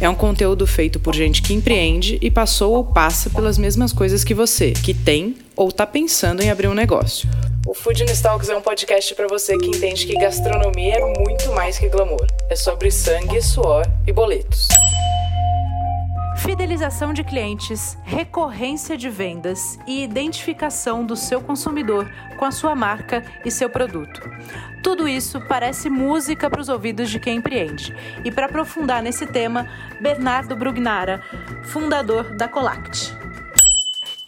É um conteúdo feito por gente que empreende e passou ou passa pelas mesmas coisas que você, que tem ou está pensando em abrir um negócio. O Food Talks é um podcast para você que entende que gastronomia é muito mais que glamour. É sobre sangue, suor e boletos. Fidelização de clientes, recorrência de vendas e identificação do seu consumidor com a sua marca e seu produto. Tudo isso parece música para os ouvidos de quem empreende. E para aprofundar nesse tema, Bernardo Brugnara, fundador da Colact.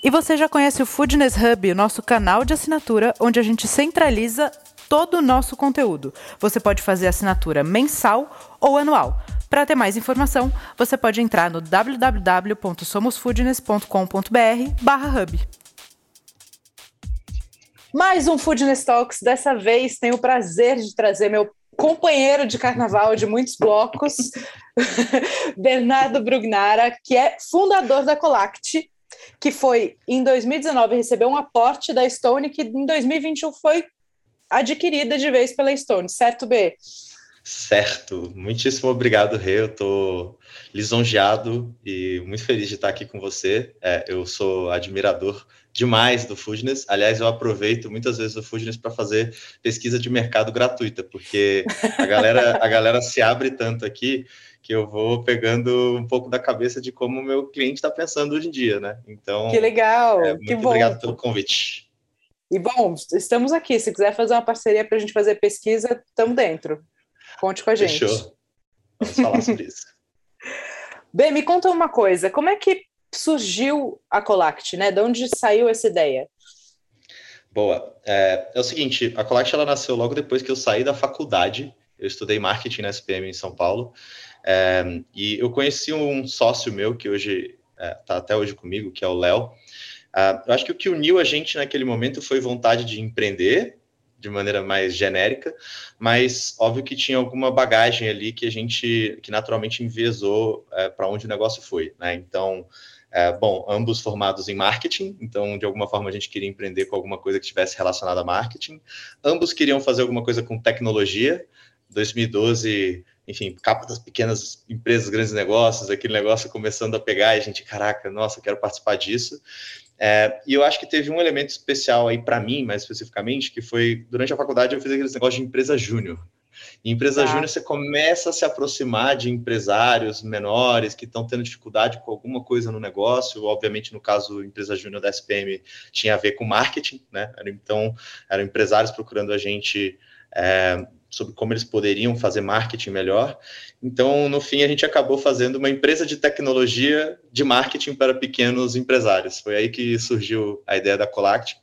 E você já conhece o Foodness Hub, o nosso canal de assinatura, onde a gente centraliza todo o nosso conteúdo. Você pode fazer assinatura mensal ou anual. Para ter mais informação, você pode entrar no www.somosfoodness.com.br/hub. Mais um Foodness Talks. Dessa vez tenho o prazer de trazer meu companheiro de carnaval de muitos blocos, Bernardo Brugnara, que é fundador da Colact, que foi em 2019 recebeu um aporte da Stone que em 2021 foi adquirida de vez pela Stone, certo, B? Certo, muitíssimo obrigado, Rê. Eu estou lisonjeado e muito feliz de estar aqui com você. É, eu sou admirador demais do Foodness. Aliás, eu aproveito muitas vezes o Foodness para fazer pesquisa de mercado gratuita, porque a galera, a galera se abre tanto aqui que eu vou pegando um pouco da cabeça de como o meu cliente está pensando hoje em dia, né? Então, que legal, é, muito que obrigado pelo convite. E bom, estamos aqui. Se quiser fazer uma parceria para a gente fazer pesquisa, estamos dentro. Conte com a gente. Fechou. Vamos falar sobre isso. Bem, me conta uma coisa. Como é que surgiu a Colact, né? De onde saiu essa ideia? Boa. É, é o seguinte, a Colact ela nasceu logo depois que eu saí da faculdade. Eu estudei marketing na SPM em São Paulo. É, e eu conheci um sócio meu que hoje está é, tá até hoje comigo, que é o Léo. Uh, eu acho que o que uniu a gente naquele momento foi vontade de empreender de maneira mais genérica, mas óbvio que tinha alguma bagagem ali que a gente, que naturalmente enviesou é, para onde o negócio foi, né? Então, é, bom, ambos formados em marketing, então de alguma forma a gente queria empreender com alguma coisa que estivesse relacionada a marketing. Ambos queriam fazer alguma coisa com tecnologia. 2012, enfim, capa das pequenas empresas, grandes negócios, aquele negócio começando a pegar e a gente, caraca, nossa, quero participar disso. É, e eu acho que teve um elemento especial aí para mim, mais especificamente, que foi durante a faculdade eu fiz aqueles negócios de empresa júnior. Em empresa ah. júnior você começa a se aproximar de empresários menores que estão tendo dificuldade com alguma coisa no negócio. Obviamente, no caso, empresa júnior da SPM tinha a ver com marketing, né? Então, eram empresários procurando a gente é, sobre como eles poderiam fazer marketing melhor. Então, no fim, a gente acabou fazendo uma empresa de tecnologia de marketing para pequenos empresários. Foi aí que surgiu a ideia da Colact.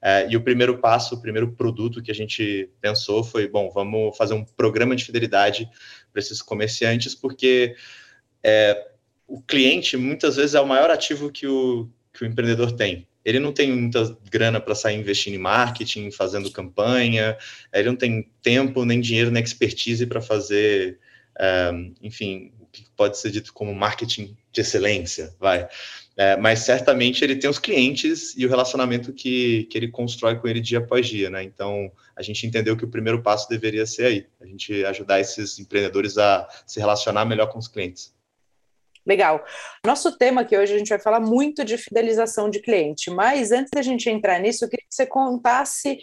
É, e o primeiro passo, o primeiro produto que a gente pensou foi: bom, vamos fazer um programa de fidelidade para esses comerciantes, porque é, o cliente muitas vezes é o maior ativo que o, que o empreendedor tem ele não tem muita grana para sair investindo em marketing, fazendo campanha, ele não tem tempo, nem dinheiro, nem expertise para fazer, um, enfim, o que pode ser dito como marketing de excelência, vai. É, mas certamente ele tem os clientes e o relacionamento que, que ele constrói com ele dia após dia, né? Então a gente entendeu que o primeiro passo deveria ser aí, a gente ajudar esses empreendedores a se relacionar melhor com os clientes. Legal. Nosso tema aqui hoje a gente vai falar muito de fidelização de cliente, mas antes da gente entrar nisso, eu queria que você contasse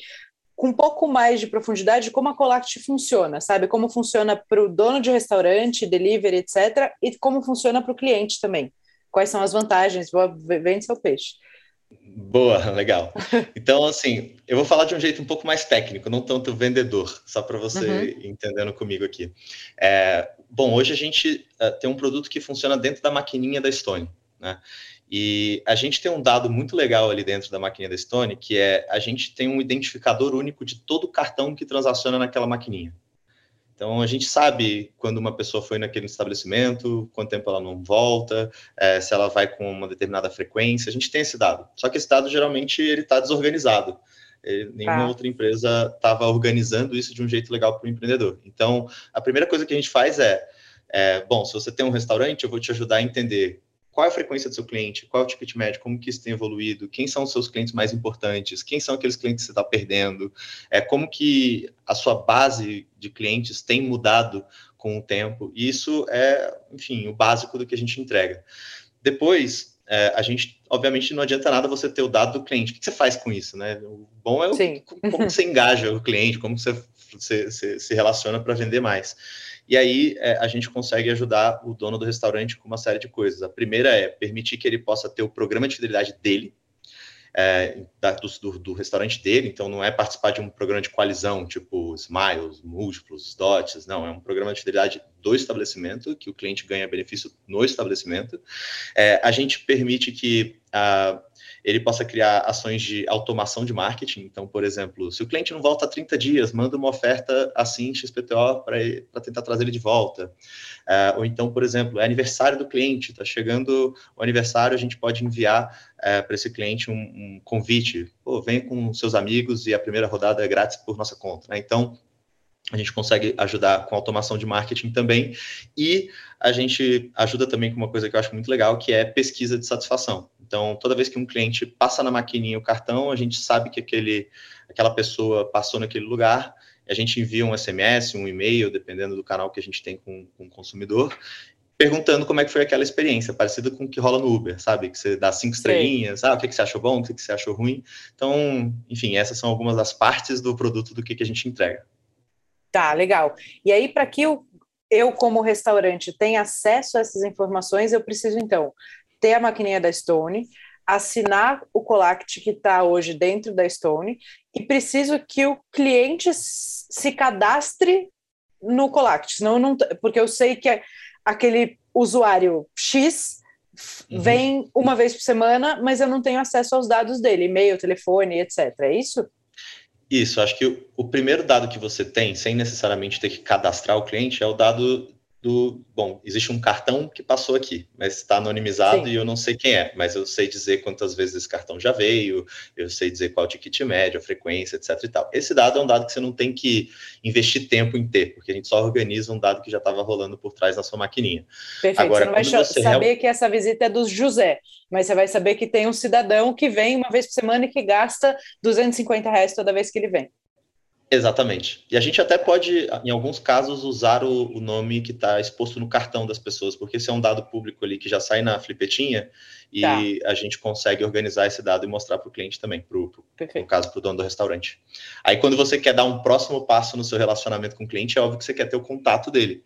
com um pouco mais de profundidade como a Colact funciona, sabe? Como funciona para o dono de restaurante, delivery, etc., e como funciona para o cliente também. Quais são as vantagens? Vende seu peixe. Boa, legal. Então, assim, eu vou falar de um jeito um pouco mais técnico, não tanto vendedor, só para você uhum. entendendo comigo aqui. É, bom, hoje a gente uh, tem um produto que funciona dentro da maquininha da Stone, né? E a gente tem um dado muito legal ali dentro da maquininha da Stone, que é a gente tem um identificador único de todo o cartão que transaciona naquela maquininha. Então, a gente sabe quando uma pessoa foi naquele estabelecimento, quanto tempo ela não volta, é, se ela vai com uma determinada frequência, a gente tem esse dado. Só que esse dado, geralmente, ele está desorganizado. Nenhuma ah. outra empresa estava organizando isso de um jeito legal para o empreendedor. Então, a primeira coisa que a gente faz é, É, bom, se você tem um restaurante, eu vou te ajudar a entender qual é a frequência do seu cliente, qual é o ticket médio, como que isso tem evoluído, quem são os seus clientes mais importantes, quem são aqueles clientes que você está perdendo, é, como que a sua base de clientes tem mudado com o tempo. E isso é, enfim, o básico do que a gente entrega. Depois, é, a gente, obviamente, não adianta nada você ter o dado do cliente. O que você faz com isso, né? O bom é o, como você engaja o cliente, como você, você, você se relaciona para vender mais. E aí é, a gente consegue ajudar o dono do restaurante com uma série de coisas. A primeira é permitir que ele possa ter o programa de fidelidade dele, é, da, do, do, restaurante dele, então não é participar de um programa de coalizão, tipo Smiles, Múltiplos, Dots, não, é um programa de fidelidade do estabelecimento, que o cliente ganha benefício no estabelecimento. É, a gente permite que a ele possa criar ações de automação de marketing. Então, por exemplo, se o cliente não volta há 30 dias, manda uma oferta assim XPTO para tentar trazer ele de volta. Uh, ou então, por exemplo, é aniversário do cliente, está chegando o aniversário, a gente pode enviar uh, para esse cliente um, um convite. Pô, vem com seus amigos e a primeira rodada é grátis por nossa conta. Né? Então, a gente consegue ajudar com automação de marketing também, e a gente ajuda também com uma coisa que eu acho muito legal, que é pesquisa de satisfação. Então, toda vez que um cliente passa na maquininha o cartão, a gente sabe que aquele, aquela pessoa passou naquele lugar, a gente envia um SMS, um e-mail, dependendo do canal que a gente tem com, com o consumidor, perguntando como é que foi aquela experiência, parecida com o que rola no Uber, sabe? Que você dá cinco estrelinhas, ah, o que, que você achou bom, o que, que você achou ruim. Então, enfim, essas são algumas das partes do produto do que, que a gente entrega. Tá, legal. E aí, para que eu, eu, como restaurante, tenha acesso a essas informações, eu preciso, então, ter a maquininha da Stone, assinar o Colact que está hoje dentro da Stone e preciso que o cliente se cadastre no Colact, senão não, porque eu sei que aquele usuário X uhum. vem uma vez por semana, mas eu não tenho acesso aos dados dele, e-mail, telefone, etc. É isso? Isso, acho que o, o, primeiro dado que você tem, sem necessariamente ter que cadastrar o cliente, é o dado do. Bom, existe um cartão que passou aqui, mas está anonimizado Sim. e eu não sei quem é, mas eu sei dizer quantas vezes esse cartão já veio, eu sei dizer qual o ticket médio, a frequência, etc. e tal. Esse dado é um dado que você não tem que investir tempo em ter, porque a gente só organiza um dado que já estava rolando por trás da sua maquininha. Perfeito, Agora, você não vai você saber real... que essa visita é do José, mas você vai saber que tem um cidadão que vem uma vez por semana e que gasta 250 reais toda vez que ele vem. Exatamente. E a gente até pode, em alguns casos, usar o, o nome que está exposto no cartão das pessoas, porque esse é um dado público ali que já sai na flipetinha e tá. a gente consegue organizar esse dado e mostrar para o cliente também, pro, pro, no caso, para o dono do restaurante. Aí, quando você quer dar um próximo passo no seu relacionamento com o cliente, é óbvio que você quer ter o contato dele.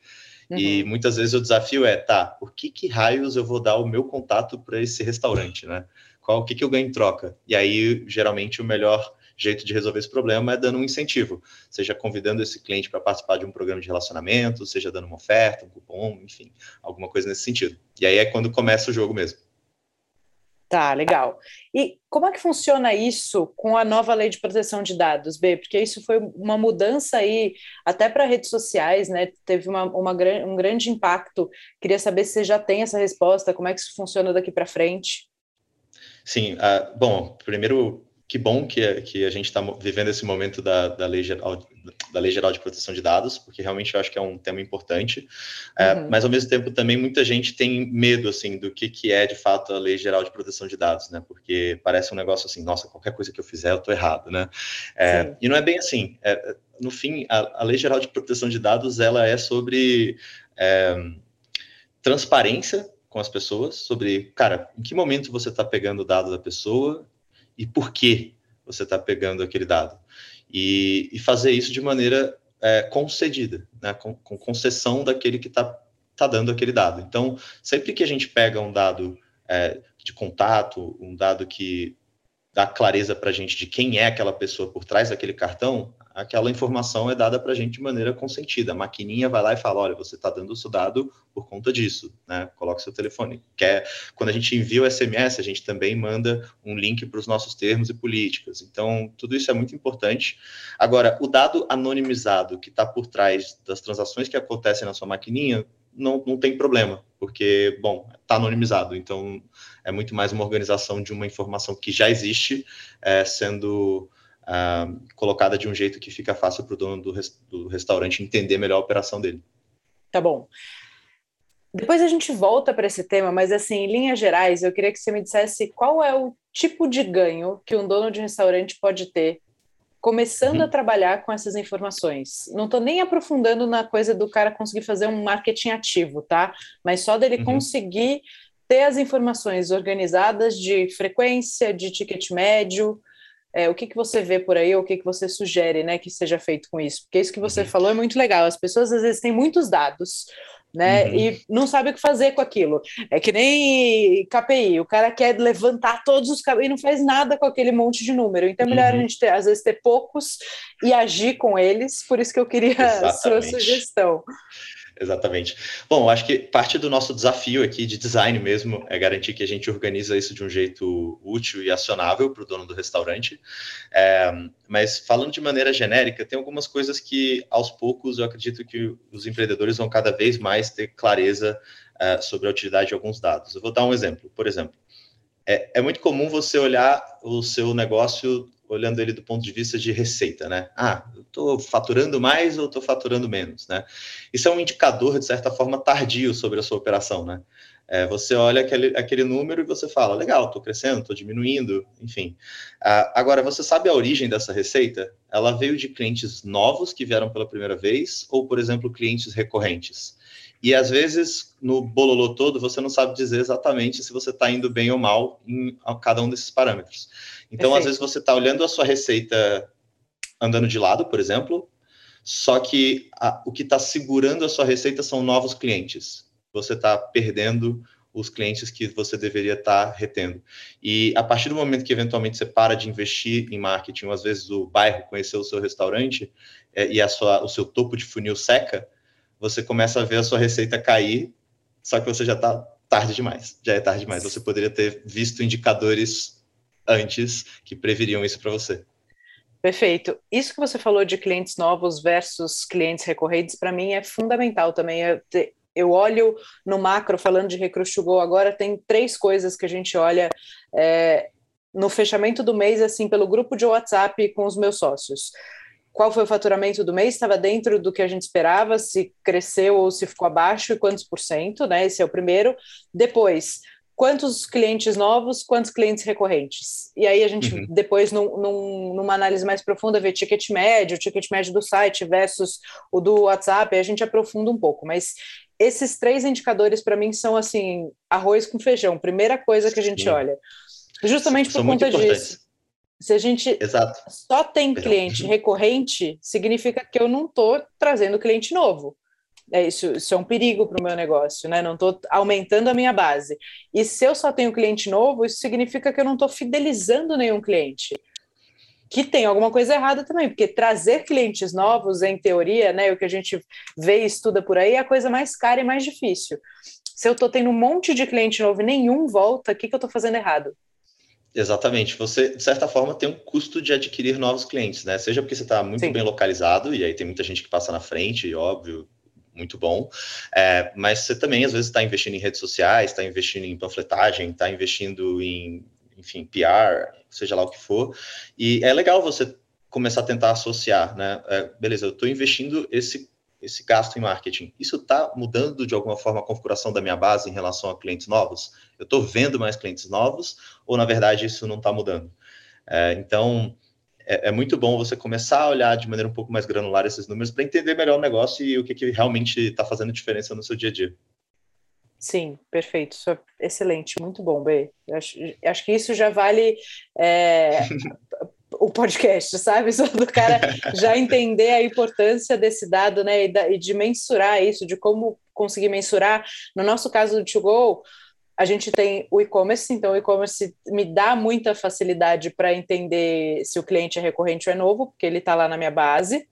Uhum. E muitas vezes o desafio é, tá, por que, que raios eu vou dar o meu contato para esse restaurante, né? Qual, o que, que eu ganho em troca? E aí, geralmente, o melhor jeito de resolver esse problema é dando um incentivo, seja convidando esse cliente para participar de um programa de relacionamento, seja dando uma oferta, um cupom, enfim, alguma coisa nesse sentido. E aí é quando começa o jogo mesmo. Tá, legal. E como é que funciona isso com a nova lei de proteção de dados, B? Porque isso foi uma mudança aí, até para redes sociais, né? Teve uma, uma, um grande impacto. Queria saber se você já tem essa resposta, como é que isso funciona daqui para frente. Sim, uh, bom, primeiro que bom que, que a gente está vivendo esse momento da, da, lei geral, da Lei Geral de Proteção de Dados, porque realmente eu acho que é um tema importante. É, uhum. mas, ao mesmo tempo, também muita gente tem medo, assim, do que, que é, de fato, a Lei Geral de Proteção de Dados, né? Porque parece um negócio assim, nossa, qualquer coisa que eu fizer, eu estou errado, né? É, e não é bem assim. É, no fim, a, a, Lei Geral de Proteção de Dados, ela é sobre é, transparência com as pessoas, sobre, cara, em que momento você está pegando o dado da pessoa, e por que você está pegando aquele dado. E, e, fazer isso de maneira é, concedida, né, com, com, concessão daquele que está tá dando aquele dado. Então, sempre que a gente pega um dado é, de contato, um dado que dá clareza para a gente de quem é aquela pessoa por trás daquele cartão, aquela informação é dada para a gente de maneira consentida. A maquininha vai lá e fala, olha, você está dando o seu dado por conta disso, né? Coloca seu telefone. Quer, quando a gente envia o SMS, a gente também manda um link para os nossos termos e políticas. Então, tudo isso é muito importante. Agora, o dado anonimizado que está por trás das transações que acontecem na sua maquininha, não, não tem problema, porque, bom, está anonimizado, então é muito mais uma organização de uma informação que já existe, é, sendo uh, colocada de um jeito que fica fácil para o dono do, res, do restaurante entender melhor a operação dele. Tá bom. Depois a gente volta para esse tema, mas assim, em linhas gerais, eu queria que você me dissesse qual é o tipo de ganho que um dono de restaurante pode ter começando uhum. a trabalhar com essas informações. Não estou nem aprofundando na coisa do cara conseguir fazer um marketing ativo, tá? Mas só dele uhum. conseguir ter as informações organizadas de frequência, de ticket médio. É, o que, que você vê por aí, ou o que, que você sugere né, que seja feito com isso? Porque isso que você uhum. falou é muito legal. As pessoas às vezes têm muitos dados, né? Uhum. E não sabe o que fazer com aquilo. É que nem KPI, o cara quer levantar todos os e não faz nada com aquele monte de número. Então é melhor uhum. a gente ter, às vezes, ter poucos e agir com eles. Por isso que eu queria Exatamente. a sua sugestão. Exatamente. Bom, acho que parte do nosso desafio aqui de design mesmo é garantir que a gente organiza isso de um jeito útil e acionável para o dono do restaurante. É, mas falando de maneira genérica, tem algumas coisas que aos poucos eu acredito que os empreendedores vão cada vez mais ter clareza é, sobre a utilidade de alguns dados. Eu vou dar um exemplo. Por exemplo, é, é muito comum você olhar o seu negócio olhando ele do ponto de vista de receita, né? Ah, eu estou faturando mais ou estou faturando menos, né? Isso é um indicador, de certa forma, tardio sobre a sua operação, né? É, você olha aquele, aquele número e você fala, legal, estou crescendo, estou diminuindo, enfim. Ah, agora, você sabe a origem dessa receita? Ela veio de clientes novos que vieram pela primeira vez ou, por exemplo, clientes recorrentes? E às vezes, no bololô todo, você não sabe dizer exatamente se você está indo bem ou mal em cada um desses parâmetros. Então, Perfeito. às vezes, você está olhando a sua receita andando de lado, por exemplo, só que a, o que está segurando a sua receita são novos clientes. Você está perdendo os clientes que você deveria estar tá retendo. E a partir do momento que eventualmente você para de investir em marketing, ou às vezes o bairro conheceu o seu restaurante é, e a sua, o seu topo de funil seca, você começa a ver a sua receita cair, só que você já está tarde demais. Já é tarde demais. Você poderia ter visto indicadores antes que previriam isso para você. Perfeito. Isso que você falou de clientes novos versus clientes recorrentes, para mim é fundamental também. Eu, te, eu, olho no macro, falando de Recruit to Go agora, tem três coisas que a gente olha é, no fechamento do mês, assim, pelo grupo de WhatsApp com os meus sócios qual foi o faturamento do mês, estava dentro do que a gente esperava, se cresceu ou se ficou abaixo e quantos por cento, né? Esse é o primeiro. Depois, quantos clientes novos, quantos clientes recorrentes. E aí a gente, uhum. depois, num, num, numa análise mais profunda, vê ticket médio, ticket médio do site versus o do WhatsApp, aí a gente aprofunda um pouco. Mas esses três indicadores, para mim, são assim, arroz com feijão, primeira coisa que a gente Sim. olha. Justamente por conta disso. Se a gente Exato. só tem cliente recorrente, significa que eu não estou trazendo cliente novo. É isso, isso é um perigo para o meu negócio, né? Não estou aumentando a minha base. E se eu só tenho cliente novo, isso significa que eu não estou fidelizando nenhum cliente. Que tem alguma coisa errada também, porque trazer clientes novos, em teoria, né? O que a gente vê e estuda por aí é a coisa mais cara e mais difícil. Se eu estou tendo um monte de cliente novo e nenhum volta, o que, que eu estou fazendo errado? Exatamente. Você, de certa forma, tem um custo de adquirir novos clientes, né? Seja porque você está muito Sim. bem localizado, e aí tem muita gente que passa na frente, óbvio, muito bom. É, mas você também, às vezes, está investindo em redes sociais, está investindo em panfletagem, está investindo em, enfim, PR, seja lá o que for. E é legal você começar a tentar associar, né? É, beleza, eu estou investindo esse esse gasto em marketing, isso está mudando de alguma forma a configuração da minha base em relação a clientes novos? Eu estou vendo mais clientes novos ou, na verdade, isso não está mudando? É, então, é, é, muito bom você começar a olhar de maneira um pouco mais granular esses números para entender melhor o negócio e o que, que realmente está fazendo diferença no seu dia a dia. Sim, perfeito. É excelente, muito bom, B. Acho, acho que isso já vale é, o podcast, sabe? Só do cara já entender a importância desse dado, né? E, da, e, de mensurar isso, de como conseguir mensurar. No nosso caso do To a gente tem o e-commerce, então o e-commerce me dá muita facilidade para entender se o cliente é recorrente ou é novo, porque ele está lá na minha base.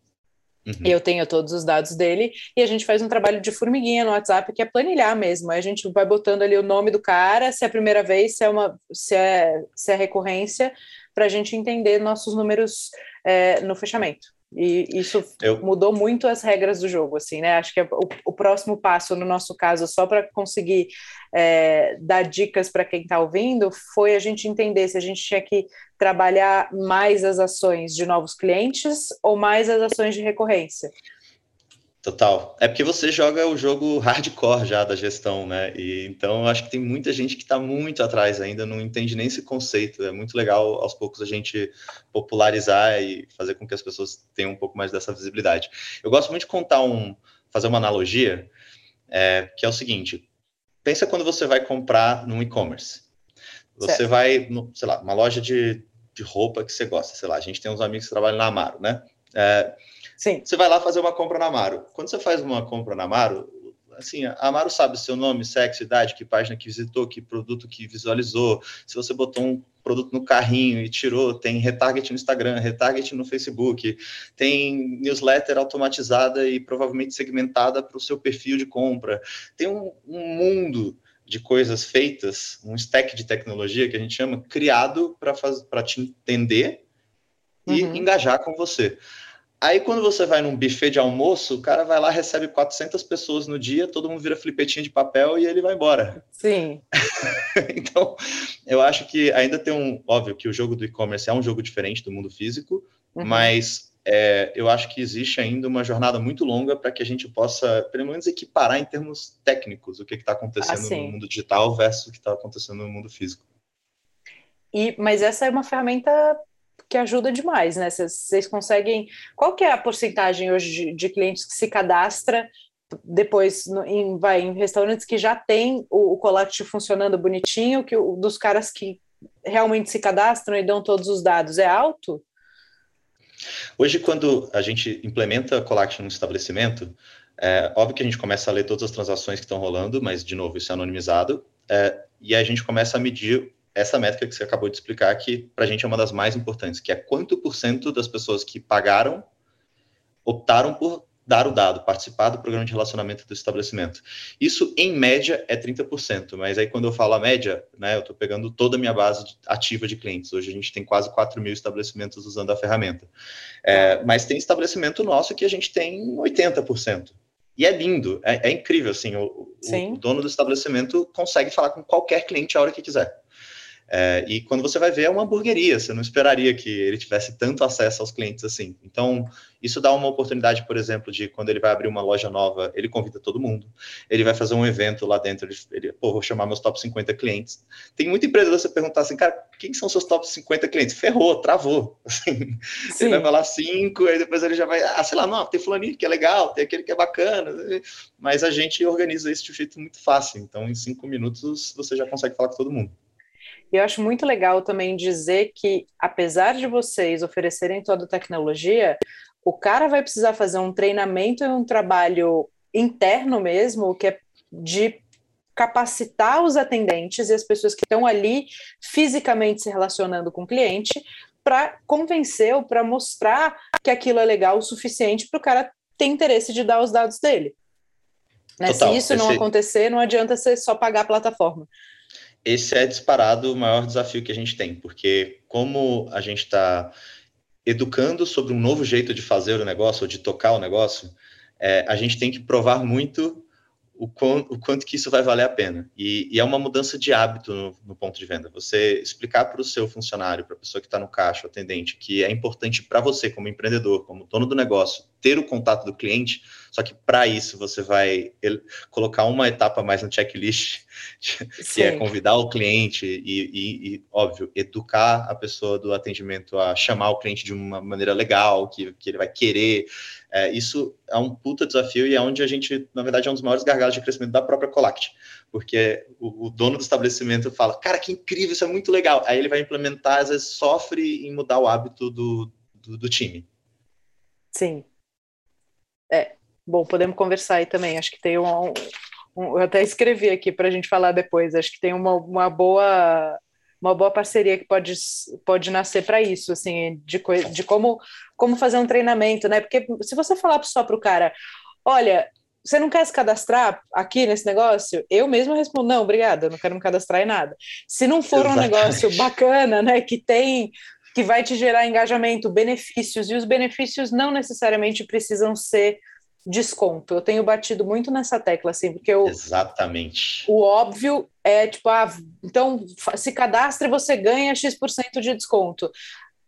Uhum. E eu tenho todos os dados dele, e a gente faz um trabalho de formiguinha no WhatsApp, que é planilhar mesmo. a gente vai botando ali o nome do cara, se é a primeira vez, se é uma se é, se é recorrência, para a gente entender nossos números é, no fechamento. E isso eu... mudou muito as regras do jogo, assim, né? Acho que é o, o próximo passo, no nosso caso, só para conseguir é, dar dicas para quem está ouvindo, foi a gente entender se a gente tinha que trabalhar mais as ações de novos clientes ou mais as ações de recorrência. Total. É porque você joga o jogo hardcore já da gestão, né? E então eu acho que tem muita gente que está muito atrás ainda, não entende nem esse conceito. É muito legal aos poucos a gente popularizar e fazer com que as pessoas tenham um pouco mais dessa visibilidade. Eu gosto muito de contar um, fazer uma analogia, é, que é o seguinte: pensa quando você vai comprar no e-commerce. Você certo. vai, no, sei lá, uma loja de, de roupa que você gosta, sei lá, a gente tem uns amigos que trabalham na Amaro, né? É, Sim. Você vai lá fazer uma compra na Amaro. Quando você faz uma compra na Amaro, assim, a Amaro sabe seu nome, sexo, idade, que página que visitou, que produto que visualizou. Se você botou um produto no carrinho e tirou, tem retarget no Instagram, retarget no Facebook, tem newsletter automatizada e provavelmente segmentada para o seu perfil de compra. Tem um, um mundo de coisas feitas, um stack de tecnologia que a gente chama, criado para te entender e uhum. engajar com você. Aí quando você vai num buffet de almoço, o cara vai lá, recebe 400 pessoas no dia, todo mundo vira flipetinho de papel e ele vai embora. Sim. então, eu acho que ainda tem um... Óbvio que o jogo do e-commerce é um jogo diferente do mundo físico, uhum. mas é, eu acho que existe ainda uma jornada muito longa para que a gente possa, pelo menos, equiparar em termos técnicos o que está acontecendo ah, no mundo digital versus o que está acontecendo no mundo físico. E, mas essa é uma ferramenta que ajuda demais, né? Vocês conseguem. Qual que é a porcentagem hoje de, de clientes que se cadastra depois no, em, vai em restaurantes que já tem o, o funcionando bonitinho, que o, dos caras que realmente se cadastram e dão todos os dados é alto? Hoje, quando a gente implementa Collect no estabelecimento, é óbvio que a gente começa a ler todas as transações que estão rolando, mas, de novo, isso é anonimizado, é, e a gente começa a medir essa métrica que você acabou de explicar, que para a gente é uma das mais importantes, que é quanto por cento das pessoas que pagaram optaram por dar o dado, participar do programa de relacionamento do estabelecimento. Isso, em média, é 30%, mas aí quando eu falo a média, né, eu estou pegando toda a minha base ativa de clientes. Hoje a gente tem quase 4 mil estabelecimentos usando a ferramenta. É, mas tem estabelecimento nosso que a gente tem 80%. E é lindo, é, é incrível, assim, o, o, dono do estabelecimento consegue falar com qualquer cliente a hora que quiser. É, e quando você vai ver, é uma hamburgueria, você não esperaria que ele tivesse tanto acesso aos clientes assim. Então, isso dá uma oportunidade, por exemplo, de quando ele vai abrir uma loja nova, ele convida todo mundo, ele vai fazer um evento lá dentro, ele, ele pô, vou chamar meus top 50 clientes. Tem muita empresa você perguntar assim, cara, quem são seus top 50 clientes? Ferrou, travou. Assim, ele vai falar cinco, aí depois ele já vai, ah, sei lá, não, tem fulaninho que é legal, tem aquele que é bacana, mas a gente organiza isso de um jeito muito fácil. Então, em cinco minutos, você já consegue falar com todo mundo. E eu acho muito legal também dizer que, apesar de vocês oferecerem toda a tecnologia, o cara vai precisar fazer um treinamento e um trabalho interno mesmo, que é de capacitar os atendentes e as pessoas que estão ali fisicamente se relacionando com o cliente para convencer ou para mostrar que aquilo é legal o suficiente para o cara ter interesse de dar os dados dele. Né? Total, Se isso esse... não acontecer, não adianta você só pagar a plataforma esse é disparado o maior desafio que a gente tem, porque como a gente está educando sobre um novo jeito de fazer o negócio ou de tocar o negócio, é, a gente tem que provar muito o, quanto, o quanto que isso vai valer a pena. E, e é uma mudança de hábito no, no, ponto de venda. Você explicar para o seu funcionário, para a pessoa que está no caixa, o atendente, que é importante para você, como empreendedor, como dono do negócio, ter o contato do cliente, só que para isso você vai colocar uma etapa mais no checklist, que Sim. é convidar o cliente e, e, e, óbvio, educar a pessoa do atendimento a chamar o cliente de uma maneira legal, que, que ele vai querer. É, isso é um puta desafio e é onde a gente, na verdade, é um dos maiores gargalos de crescimento da própria Colact, porque o, o dono do estabelecimento fala, cara, que incrível, isso é muito legal. Aí ele vai implementar, às vezes sofre em mudar o hábito do, do, do time. Sim. É, Bom, podemos conversar aí também. Acho que tem um. um eu até escrevi aqui para a gente falar depois. Acho que tem uma, uma boa uma boa parceria que pode, pode nascer para isso, assim, de, de como, como fazer um treinamento, né? Porque se você falar só para o cara, olha, você não quer se cadastrar aqui nesse negócio? Eu mesmo respondo, não, obrigada, não quero me cadastrar em nada. Se não for Exatamente. um negócio bacana, né, que tem, que vai te gerar engajamento, benefícios, e os benefícios não necessariamente precisam ser desconto. Eu tenho batido muito nessa tecla, assim, porque o, Exatamente. o óbvio é tipo, ah, então se cadastre você ganha X% de desconto.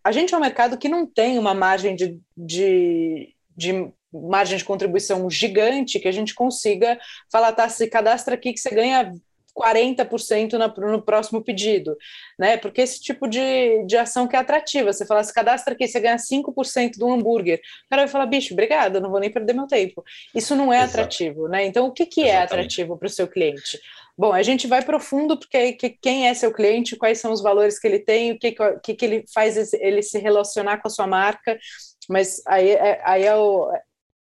A gente é um mercado que não tem uma margem de, de, de margem de contribuição gigante que a gente consiga falar, tá, se cadastra aqui que você ganha 40% na, no próximo pedido, né? Porque esse tipo de, de ação que é atrativa, você fala, se cadastra aqui, você ganha 5% do hambúrguer, o cara vai falar, bicho, obrigado, não vou nem perder meu tempo. Isso não é Exato. atrativo, né? Então, o que, que é atrativo para o seu cliente? Bom, a gente vai profundo porque que, quem é seu cliente, quais são os valores que ele tem, o que, que, que ele faz ele se relacionar com a sua marca, mas aí, é, aí é, o,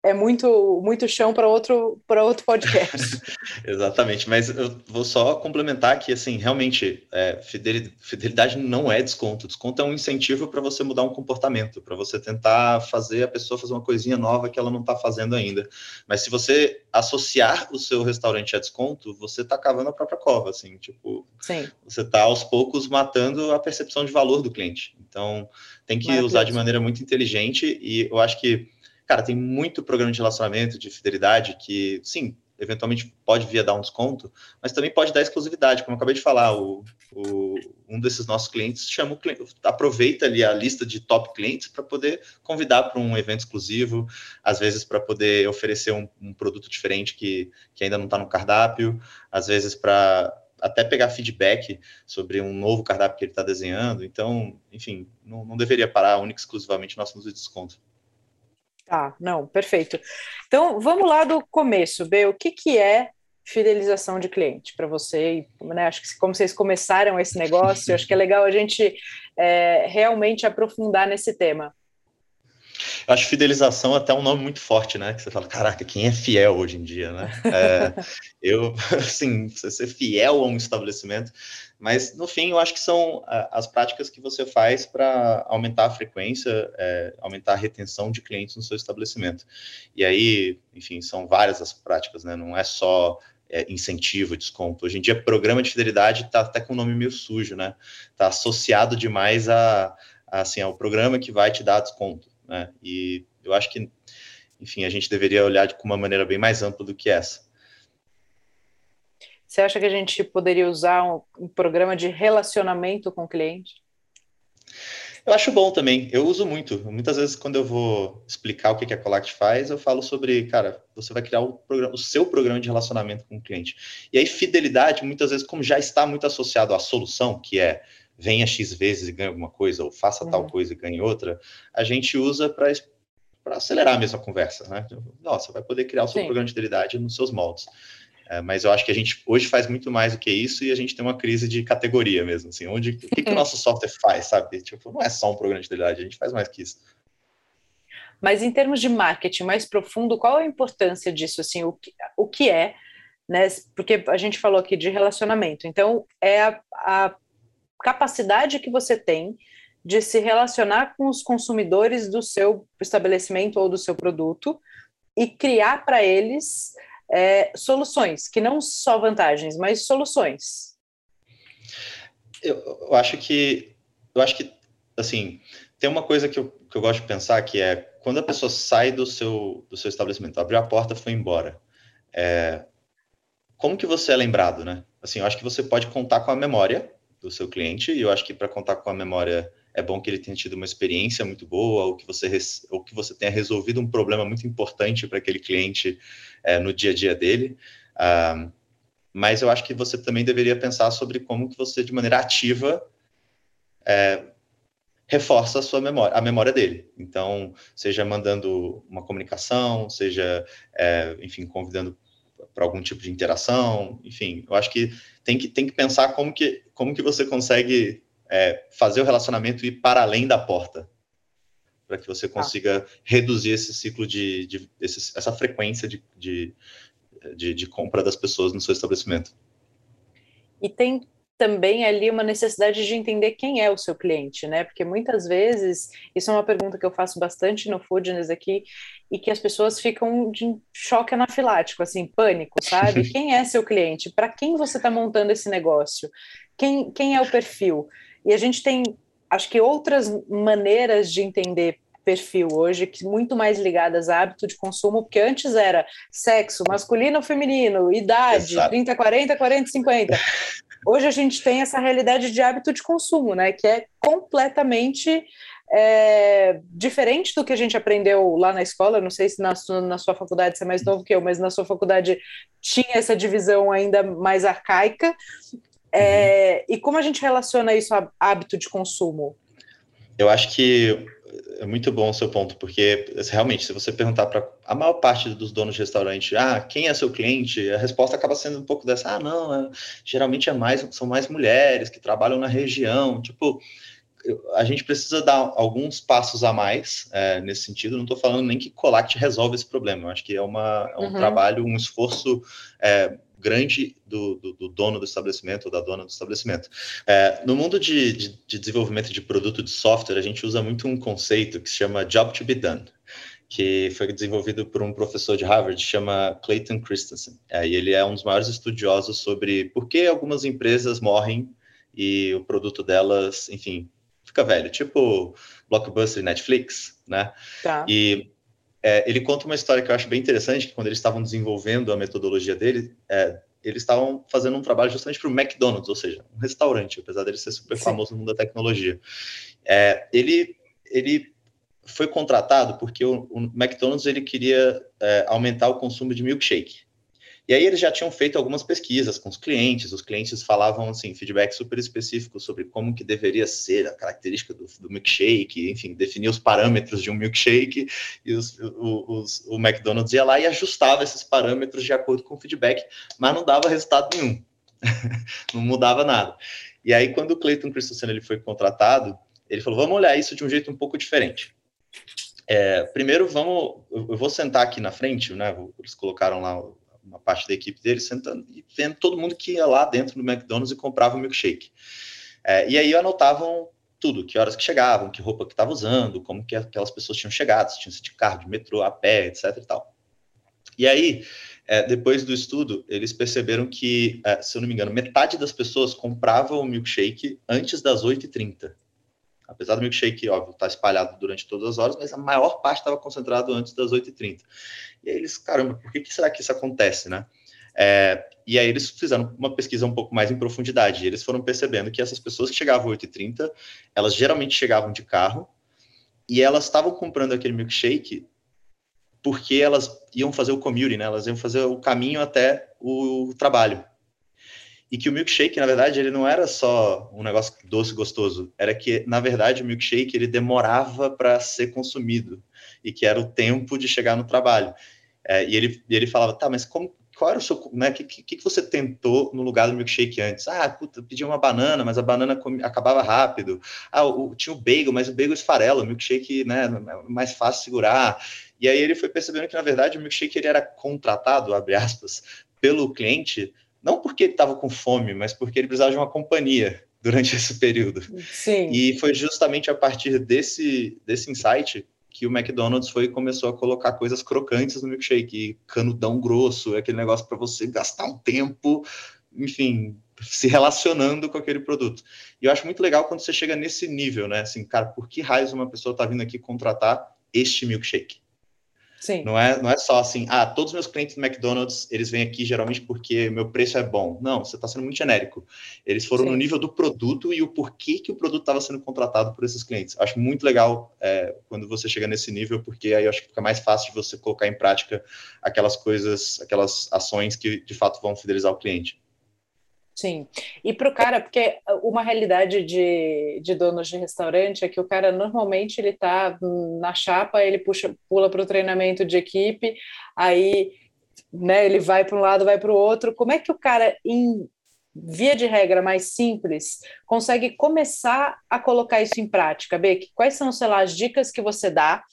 é muito muito chão para outro para outro podcast. Exatamente, mas eu vou só complementar que assim realmente é, fidelidade não é desconto. Desconto é um incentivo para você mudar um comportamento, para você tentar fazer a pessoa fazer uma coisinha nova que ela não está fazendo ainda. Mas se você associar o seu restaurante a desconto, você está cavando a própria cova, assim, tipo, Sim. você está aos poucos matando a percepção de valor do cliente. Então tem que usar de maneira muito inteligente e eu acho que cara, tem muito programa de relacionamento, de fidelidade, que, sim, eventualmente pode vir a dar um desconto, mas também pode dar exclusividade, como eu acabei de falar, o, o um desses nossos clientes chama cliente, aproveita ali a lista de top clientes para poder convidar para um evento exclusivo, às vezes para poder oferecer um, um, produto diferente que, que ainda não está no cardápio, às vezes para até pegar feedback sobre um novo cardápio que ele está desenhando. Então, enfim, não, não deveria parar única exclusivamente nosso desconto. Tá, não, perfeito. Então, vamos lá do começo, B. O que, que é fidelização de cliente para você? Né? Acho que como vocês começaram esse negócio, acho que é legal a gente é, realmente aprofundar nesse tema. Eu acho fidelização até um nome muito forte, né? Que você fala, caraca, quem é fiel hoje em dia, né? É, eu, assim, você ser fiel a um estabelecimento, mas no fim eu acho que são as práticas que você faz para aumentar a frequência, é, aumentar a retenção de clientes no seu estabelecimento. E aí, enfim, são várias as práticas, né? Não é só é, incentivo, desconto. Hoje em dia, programa de fidelidade está até com o nome meio sujo, né? Está associado demais a, a, assim, ao programa que vai te dar desconto. Né? E eu acho que, enfim, a gente deveria olhar de uma maneira bem mais ampla do que essa. Você acha que a gente poderia usar um, um programa de relacionamento com o cliente? Eu acho bom também. Eu uso muito. Muitas vezes, quando eu vou explicar o que a Colact faz, eu falo sobre, cara, você vai criar o, programa, o seu programa de relacionamento com o cliente. E aí, fidelidade, muitas vezes, como já está muito associado à solução, que é venha X vezes e ganhe alguma coisa, ou faça uhum. tal coisa e ganhe outra, a gente usa para acelerar a mesma conversa, né? Nossa, vai poder criar o seu Sim. programa de fidelidade nos seus moldes. É, mas eu acho que a gente hoje faz muito mais do que isso e a gente tem uma crise de categoria mesmo, assim, onde o que, que o nosso software faz, sabe? Tipo, não é só um programa de fidelidade, a gente faz mais que isso. Mas em termos de marketing mais profundo, qual a importância disso, assim, o que, o que é, né? Porque a gente falou aqui de relacionamento, então é a, a capacidade que você tem de se relacionar com os consumidores do seu estabelecimento ou do seu produto e criar para eles é, soluções, que não só vantagens, mas soluções. Eu, eu, acho que eu acho que assim tem uma coisa que eu, que eu gosto de pensar que é quando a pessoa sai do seu do seu estabelecimento, abriu a porta, foi embora. É, como que você é lembrado, né? Assim, eu acho que você pode contar com a memória do seu cliente, e eu acho que para contar com a memória é bom que ele tenha tido uma experiência muito boa, ou que você, ou que você tenha resolvido um problema muito importante para aquele cliente é, no dia a dia dele. Uh, mas eu acho que você também deveria pensar sobre como que você, de maneira ativa, é, reforça a sua memória, a memória dele. Então, seja mandando uma comunicação, seja, é, enfim, convidando para algum tipo de interação, enfim, eu acho que tem que, tem que pensar como que, como que você consegue é, fazer o relacionamento ir para além da porta, para que você tá. consiga ah. reduzir esse ciclo de, de esse, essa frequência de, de, de, de compra das pessoas no seu estabelecimento. E tem também ali uma necessidade de entender quem é o seu cliente, né? Porque muitas vezes, isso é uma pergunta que eu faço bastante no Foodness aqui, e que as pessoas ficam de choque anafilático, assim, pânico, sabe? quem é seu cliente? Para quem você está montando esse negócio? Quem, quem é o perfil? E a gente tem, acho que, outras maneiras de entender perfil hoje, que muito mais ligadas a hábito de consumo, porque antes era sexo, masculino ou feminino, idade, Exato. 30, 40, 40, 50. Hoje a gente tem essa realidade de hábito de consumo, né? Que é completamente é, diferente do que a gente aprendeu lá na escola, não sei se na sua, na sua faculdade você é mais novo que eu, mas na sua faculdade tinha essa divisão ainda mais arcaica. É, uhum. E como a gente relaciona isso a hábito de consumo? Eu acho que é muito bom o seu ponto, porque realmente, se você perguntar para a maior parte dos donos de restaurante, ah, quem é seu cliente? A resposta acaba sendo um pouco dessa, ah, não, é, geralmente é mais, são mais mulheres que trabalham na região. Tipo, a gente precisa dar alguns passos a mais é, nesse sentido. Não estou falando nem que Colact resolve esse problema. Eu acho que é, uma, é um uhum. trabalho, um esforço é, grande do, do, do, dono do estabelecimento ou da dona do estabelecimento. É, no mundo de, de, de, desenvolvimento de produto de software, a gente usa muito um conceito que se chama job to be done, que foi desenvolvido por um professor de Harvard, chama Clayton Christensen. É, e ele é um dos maiores estudiosos sobre por que algumas empresas morrem e o produto delas, enfim, fica velho, tipo Blockbuster e Netflix, né? Tá. E é, ele conta uma história que eu acho bem interessante, que quando eles estavam desenvolvendo a metodologia dele, é, eles estavam fazendo um trabalho justamente para o McDonald's, ou seja, um restaurante, apesar dele ser super Sim. famoso no mundo da tecnologia. É, ele, ele foi contratado porque o, o McDonald's ele queria é, aumentar o consumo de milkshake. E aí eles já tinham feito algumas pesquisas com os clientes, os clientes falavam assim, feedback super específico sobre como que deveria ser a característica do, do milkshake, enfim, definir os parâmetros de um milkshake, e os, os, o McDonald's ia lá e ajustava esses parâmetros de acordo com o feedback, mas não dava resultado nenhum, não mudava nada. E aí quando o Clayton Christensen ele foi contratado, ele falou, vamos olhar isso de um jeito um pouco diferente. É, primeiro, vamos, eu vou sentar aqui na frente, né? Eles colocaram lá uma parte da equipe dele sentando e vendo todo mundo que ia lá dentro do McDonald's e comprava um milkshake. É, e aí anotavam tudo, que horas que chegavam, que roupa que estava usando, como que aquelas pessoas tinham chegado, se tinham sido de carro, de metrô, a pé, etc e tal. E aí, é, depois do estudo, eles perceberam que, é, se eu não me engano, metade das pessoas compravam o milkshake antes das 8h30. Apesar do milkshake, óbvio, estar tá espalhado durante todas as horas, mas a maior parte estava concentrado antes das 8h30. E aí eles, caramba, por que, que será que isso acontece, né? É, e aí eles fizeram uma pesquisa um pouco mais em profundidade. Eles foram percebendo que essas pessoas que chegavam às 8h30, elas geralmente chegavam de carro e elas estavam comprando aquele milkshake porque elas iam fazer o commute, né? Elas iam fazer o caminho até o trabalho e que o milkshake, na verdade, ele não era só um negócio doce gostoso, era que, na verdade, o milkshake ele demorava para ser consumido e que era o tempo de chegar no trabalho. É, e ele, ele falava, tá, mas como, qual era o seu, né, que, que, que você tentou no lugar do milkshake antes? Ah, puta, pedi uma banana, mas a banana com, acabava rápido. Ah, o, tinha o bagel, mas o bagel esfarela, o milkshake, né, é mais fácil segurar. E aí ele foi percebendo que, na verdade, o milkshake ele era contratado, abre aspas, pelo cliente não porque ele estava com fome, mas porque ele precisava de uma companhia durante esse período. Sim. E foi justamente a partir desse, desse insight que o McDonald's foi e começou a colocar coisas crocantes no milkshake, canudão grosso, aquele negócio para você gastar um tempo, enfim, se relacionando com aquele produto. E eu acho muito legal quando você chega nesse nível, né? Assim, cara, por que raios uma pessoa está vindo aqui contratar este milkshake? Sim. Não é, não é só assim, ah, todos os meus clientes do McDonald's, eles vêm aqui geralmente porque meu preço é bom. Não, você está sendo muito genérico. Eles foram Sim. no nível do produto e o porquê que o produto estava sendo contratado por esses clientes. Acho muito legal é, quando você chega nesse nível, porque aí eu acho que fica mais fácil de você colocar em prática aquelas coisas, aquelas ações que de fato vão fidelizar o cliente. Sim. E para o cara, porque uma realidade de, de donos de restaurante é que o cara normalmente ele está na chapa, ele puxa, pula para o treinamento de equipe, aí né, ele vai para um lado, vai para o outro. Como é que o cara, em via de regra mais simples, consegue começar a colocar isso em prática? Beck, quais são, sei lá, as dicas que você dá?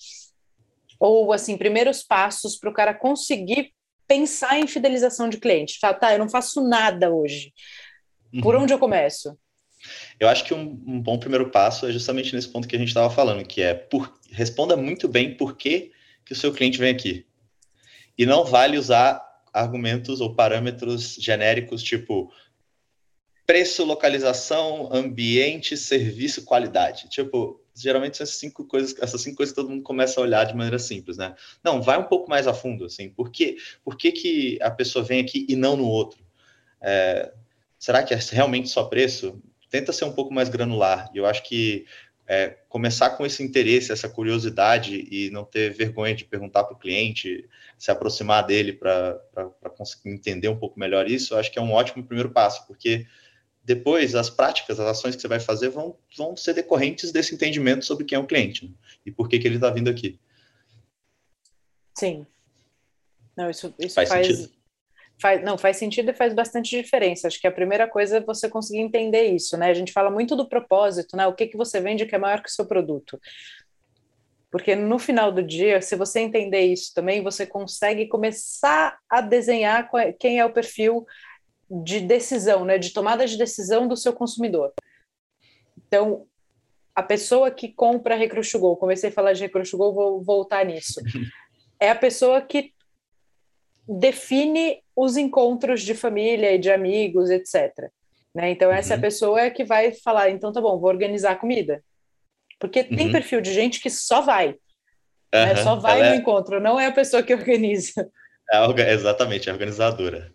Ou, assim, primeiros passos para o cara conseguir pensar em fidelização de cliente. Fala, tá, eu não faço nada hoje. Por uhum. onde eu começo? Eu acho que um, um, bom primeiro passo é justamente nesse ponto que a gente estava falando, que é por, responda muito bem por que, que o seu cliente vem aqui. E não vale usar argumentos ou parâmetros genéricos tipo preço, localização, ambiente, serviço, qualidade. Tipo, geralmente essas cinco coisas, essas cinco coisas que todo mundo começa a olhar de maneira simples, né? Não, vai um pouco mais a fundo, assim. Por que, por que, que a pessoa vem aqui e não no outro? É, será que é realmente só preço? Tenta ser um pouco mais granular. E eu acho que é, começar com esse interesse, essa curiosidade e não ter vergonha de perguntar para o cliente, se aproximar dele para conseguir entender um pouco melhor isso, acho que é um ótimo primeiro passo, porque depois as práticas, as ações que você vai fazer vão, vão ser decorrentes desse entendimento sobre quem é o cliente né? e por que, que ele está vindo aqui. Sim. Não, isso, isso faz, faz, faz, não, faz sentido e faz bastante diferença. Acho que a primeira coisa é você conseguir entender isso, né? A gente fala muito do propósito, né? O que, que você vende que é maior que o seu produto. Porque no final do dia, se você entender isso também, você consegue começar a desenhar quem é o perfil de decisão, né? De tomada de decisão do seu consumidor. Então, a pessoa que compra Recruit Go, comecei a falar de Recruit Go, vou voltar nisso. É a pessoa que define os encontros de família e de amigos, etc. Né? Então, essa uhum. pessoa é que vai falar: então tá bom, vou organizar a comida. Porque uhum. tem perfil de gente que só vai. Uhum. Né? Só vai Ela no é... encontro, não é a pessoa que organiza. É, exatamente, é organizadora.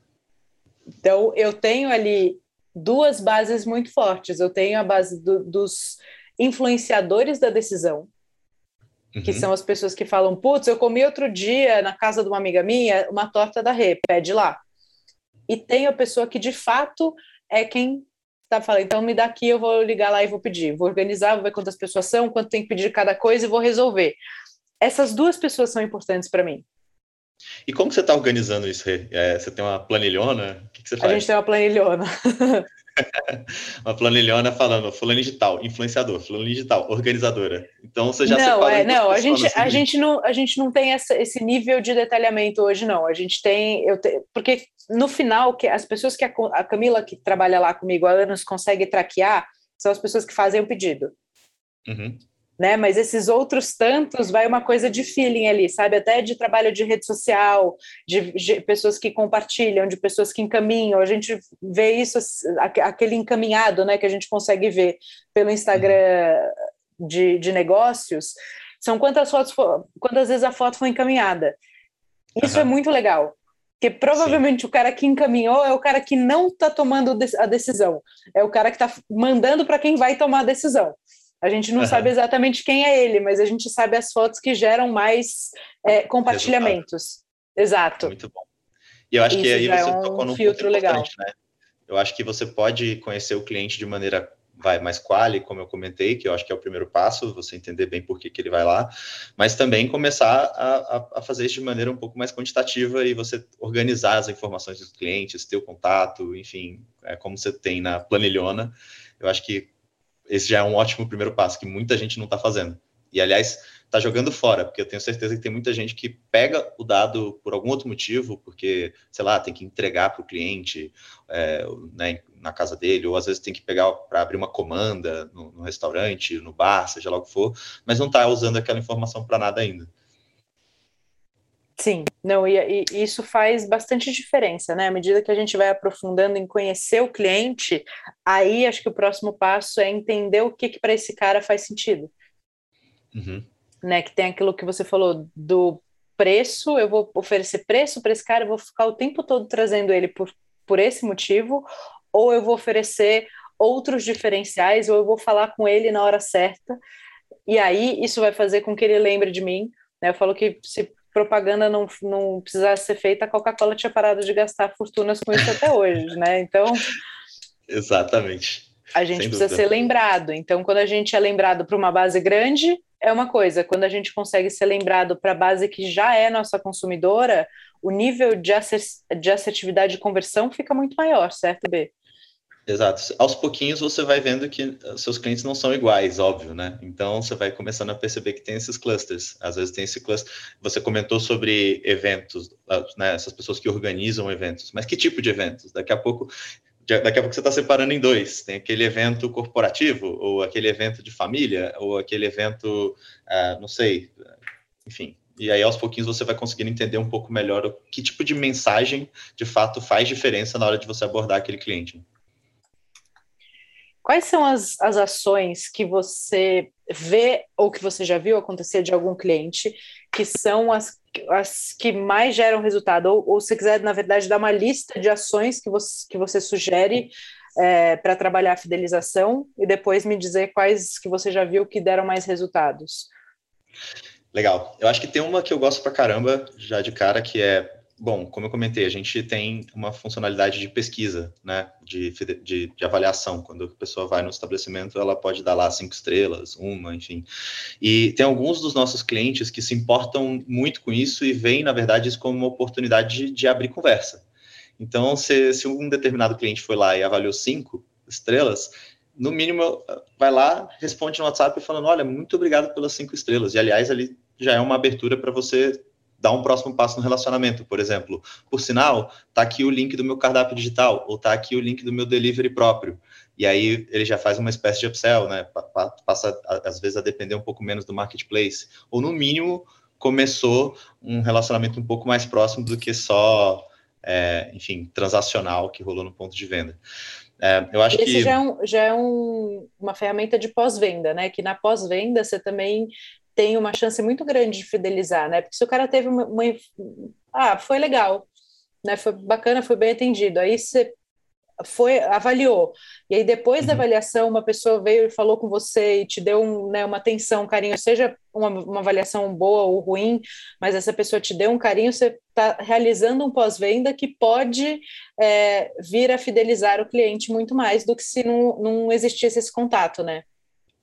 Então, eu tenho ali duas bases muito fortes. Eu tenho a base do, dos influenciadores da decisão, uhum. que são as pessoas que falam: putz, eu comi outro dia na casa de uma amiga minha uma torta da Rê, pede lá. E tem a pessoa que de fato é quem está falando, então me dá aqui, eu vou ligar lá e vou pedir. Vou organizar, vou ver quantas pessoas são, quanto tem que pedir cada coisa e vou resolver. Essas duas pessoas são importantes para mim. E como você está organizando isso? É, você tem uma planilhona? O que, que você faz? A gente tem uma planilhona. uma planilhona falando fulano digital, influenciador, fulano digital, organizadora. Então você já não, é, não, a gente, a gente não, a gente não tem essa, esse nível de detalhamento hoje não. A gente tem, eu te, porque no final que as pessoas que a, a Camila que trabalha lá comigo há anos consegue traquear são as pessoas que fazem o pedido. Uhum né? Mas esses outros tantos vai uma coisa de feeling ali, sabe? Até de trabalho de rede social, de, de pessoas que compartilham, de pessoas que encaminham. A gente vê isso, aquele encaminhado, né? Que a gente consegue ver pelo Instagram de, de negócios. São quantas fotos, quantas vezes a foto foi encaminhada. Isso uhum. é muito legal. Porque provavelmente Sim. o cara que encaminhou é o cara que não está tomando a decisão, é o cara que está mandando para quem vai tomar a decisão. A gente não uhum. sabe exatamente quem é ele, mas a gente sabe as fotos que geram mais é, compartilhamentos. Exato. Muito bom. E eu acho Isso que aí você é um tocou num filtro legal. Né? Eu acho que você pode conhecer o cliente de maneira vai mais quali, como eu comentei, que eu acho que é o primeiro passo, você entender bem por que, que ele vai lá, mas também começar a, a, fazer isso de maneira um pouco mais quantitativa e você organizar as informações dos clientes, ter o contato, enfim, é, como você tem na planilhona. Eu acho que esse já é um ótimo primeiro passo que muita gente não está fazendo. E, aliás, está jogando fora, porque eu tenho certeza que tem muita gente que pega o dado por algum outro motivo, porque, sei lá, tem que entregar para o cliente é, né, na casa dele, ou às vezes tem que pegar para abrir uma comanda no, no, restaurante, no bar, seja lá o que for, mas não está usando aquela informação para nada ainda. Sim, não, e, e, isso faz bastante diferença, né? À medida que a gente vai aprofundando em conhecer o cliente, aí acho que o próximo passo é entender o que, que para esse cara faz sentido. Uhum. Né? Que tem aquilo que você falou do preço, eu vou oferecer preço para esse cara, eu vou ficar o tempo todo trazendo ele por, por esse motivo, ou eu vou oferecer outros diferenciais, ou eu vou falar com ele na hora certa, e aí isso vai fazer com que ele lembre de mim. Né? Eu falo que se propaganda não, não precisasse ser feita, a Coca-Cola tinha parado de gastar fortunas com isso até hoje, né? Então. Exatamente. A gente Sem precisa dúvida. ser lembrado. Então, quando a gente é lembrado para uma base grande, é uma coisa. Quando a gente consegue ser lembrado para a base que já é nossa consumidora, o nível de, de assertividade de conversão fica muito maior, certo, B? Exato. Aos pouquinhos você vai vendo que seus clientes não são iguais, óbvio, né? Então você vai começando a perceber que tem esses clusters. Às vezes tem esse cluster. Você comentou sobre eventos, né? Essas pessoas que organizam eventos. Mas que tipo de eventos? Daqui a pouco, daqui a pouco você está separando em dois. Tem aquele evento corporativo, ou aquele evento de família, ou aquele evento, uh, não sei, enfim. E aí, aos pouquinhos, você vai conseguindo entender um pouco melhor que tipo de mensagem, de fato, faz diferença na hora de você abordar aquele cliente. Quais são as, as ações que você vê ou que você já viu acontecer de algum cliente que são as, as que mais geram resultado? Ou, ou se quiser, na verdade, dar uma lista de ações que você, que você sugere é, para trabalhar a fidelização e depois me dizer quais que você já viu que deram mais resultados. Legal. Eu acho que tem uma que eu gosto pra caramba, já de cara, que é Bom, como eu comentei, a gente tem uma funcionalidade de pesquisa, né, de, de, de, avaliação. Quando a pessoa vai no estabelecimento, ela pode dar lá cinco estrelas, uma, enfim. E tem alguns dos nossos clientes que se importam muito com isso e veem, na verdade, isso como uma oportunidade de, de abrir conversa. Então, se, se um determinado cliente foi lá e avaliou cinco estrelas, no mínimo, vai lá, responde no WhatsApp falando, olha, muito obrigado pelas cinco estrelas. E, aliás, ali já é uma abertura para você dar um próximo passo no relacionamento, por exemplo. Por sinal, tá aqui o link do meu cardápio digital, ou tá aqui o link do meu delivery próprio. E aí ele já faz uma espécie de upsell, né? Passa, às vezes, a depender um pouco menos do marketplace. Ou, no mínimo, começou um relacionamento um pouco mais próximo do que só, é, enfim, transacional que rolou no ponto de venda. É, eu acho Esse que... já é, um, já é um, uma ferramenta de pós-venda, né? Que na pós-venda você também tem uma chance muito grande de fidelizar, né? Porque se o cara teve uma, uma ah, foi legal, né? Foi bacana, foi bem atendido. Aí você foi avaliou e aí depois uhum. da avaliação uma pessoa veio e falou com você e te deu um, né, uma atenção, um carinho, seja uma, uma avaliação boa ou ruim, mas essa pessoa te deu um carinho, você está realizando um pós-venda que pode é, vir a fidelizar o cliente muito mais do que se não, não existisse esse contato, né?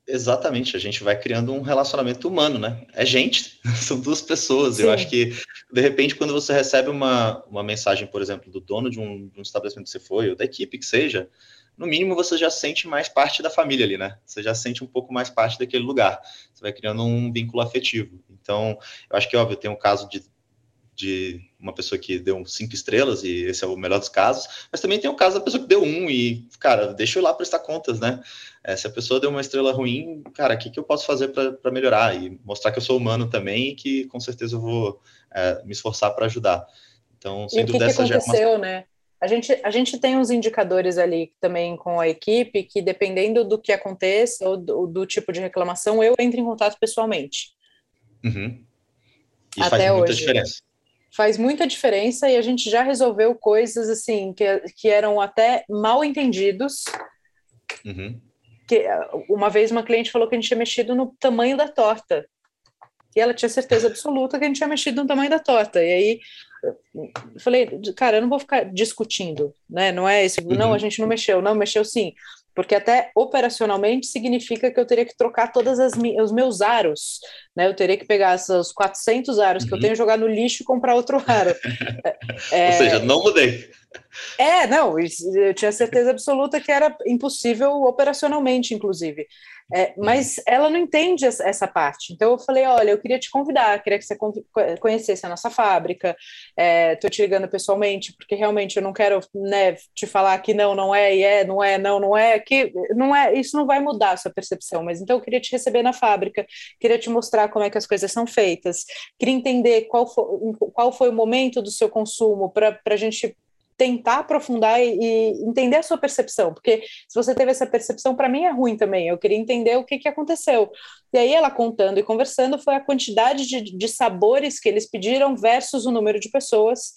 Exatamente, a gente vai criando um relacionamento humano, né? É gente, são duas pessoas. Sim. Eu acho que, de repente, quando você recebe uma, uma mensagem, por exemplo, do dono de um, de um estabelecimento que você foi, ou da equipe que seja, no mínimo você já sente mais parte da família ali, né? Você já sente um pouco mais parte daquele lugar. Você vai criando um vínculo afetivo. Então, eu acho que, óbvio, tem um caso de de uma pessoa que deu cinco estrelas, e esse é o melhor dos casos, mas também tem o caso da pessoa que deu um, e, cara, deixa eu ir lá prestar contas, né? É, se a pessoa deu uma estrela ruim, cara, o que, que eu posso fazer para melhorar? E mostrar que eu sou humano também e que com certeza eu vou é, me esforçar para ajudar. Então, sem e dúvida, que que aconteceu, já é uma... né? A gente, a gente tem uns indicadores ali também com a equipe que, dependendo do que aconteça ou do, do tipo de reclamação, eu entro em contato pessoalmente. Uhum. E Até faz muita hoje. diferença faz muita diferença e a gente já resolveu coisas assim que, que eram até mal entendidos. Uhum. Que uma vez uma cliente falou que a gente tinha mexido no tamanho da torta. E ela tinha certeza absoluta que a gente tinha mexido no tamanho da torta. E aí eu falei, cara, eu não vou ficar discutindo, né? Não é esse, uhum. não, a gente não mexeu, não, mexeu sim porque até operacionalmente significa que eu teria que trocar todos os meus aros, né? Eu teria que pegar os 400 aros uhum. que eu uhum. tenho, jogar no lixo e comprar outro aro. é, Ou seja, não mudei. É, não, eu tinha certeza absoluta que era impossível operacionalmente, inclusive. É, mas ela não entende essa parte. Então eu falei, olha, eu queria te convidar, queria que você conhecesse a nossa fábrica. Estou é, te ligando pessoalmente porque realmente eu não quero né, te falar que não, não é, e é, não é, não, não é, que não é. Isso não vai mudar a sua percepção. Mas então eu queria te receber na fábrica, queria te mostrar como é que as coisas são feitas, queria entender qual qual foi o momento do seu consumo para a gente tentar aprofundar e, e, entender a sua percepção, porque se você teve essa percepção, para mim é ruim também. Eu queria entender o que, que aconteceu. E aí ela contando e conversando foi a quantidade de, de sabores que eles pediram versus o número de pessoas.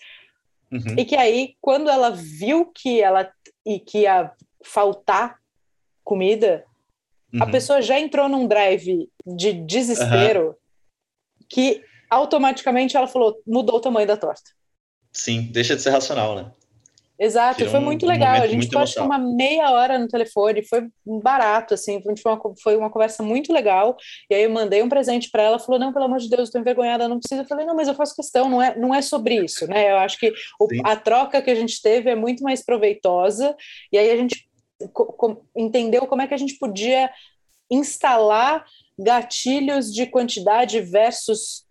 Uhum. E que aí, quando ela viu que ela e que ia faltar comida, uhum. a pessoa já entrou num drive de desespero uhum. que automaticamente ela falou, mudou o tamanho da torta. Sim, deixa de ser racional, né? Exato, foi muito um legal. A gente pode ficar uma meia hora no telefone, foi barato, assim, foi uma, foi uma conversa muito legal. E aí eu mandei um presente para ela, falou: Não, pelo amor de Deus, estou envergonhada, não precisa. Eu falei: Não, mas eu faço questão, não é, não é sobre isso, né? Eu acho que o, a troca que a gente teve é muito mais proveitosa, e aí a gente entendeu como é que a gente podia instalar gatilhos de quantidade versus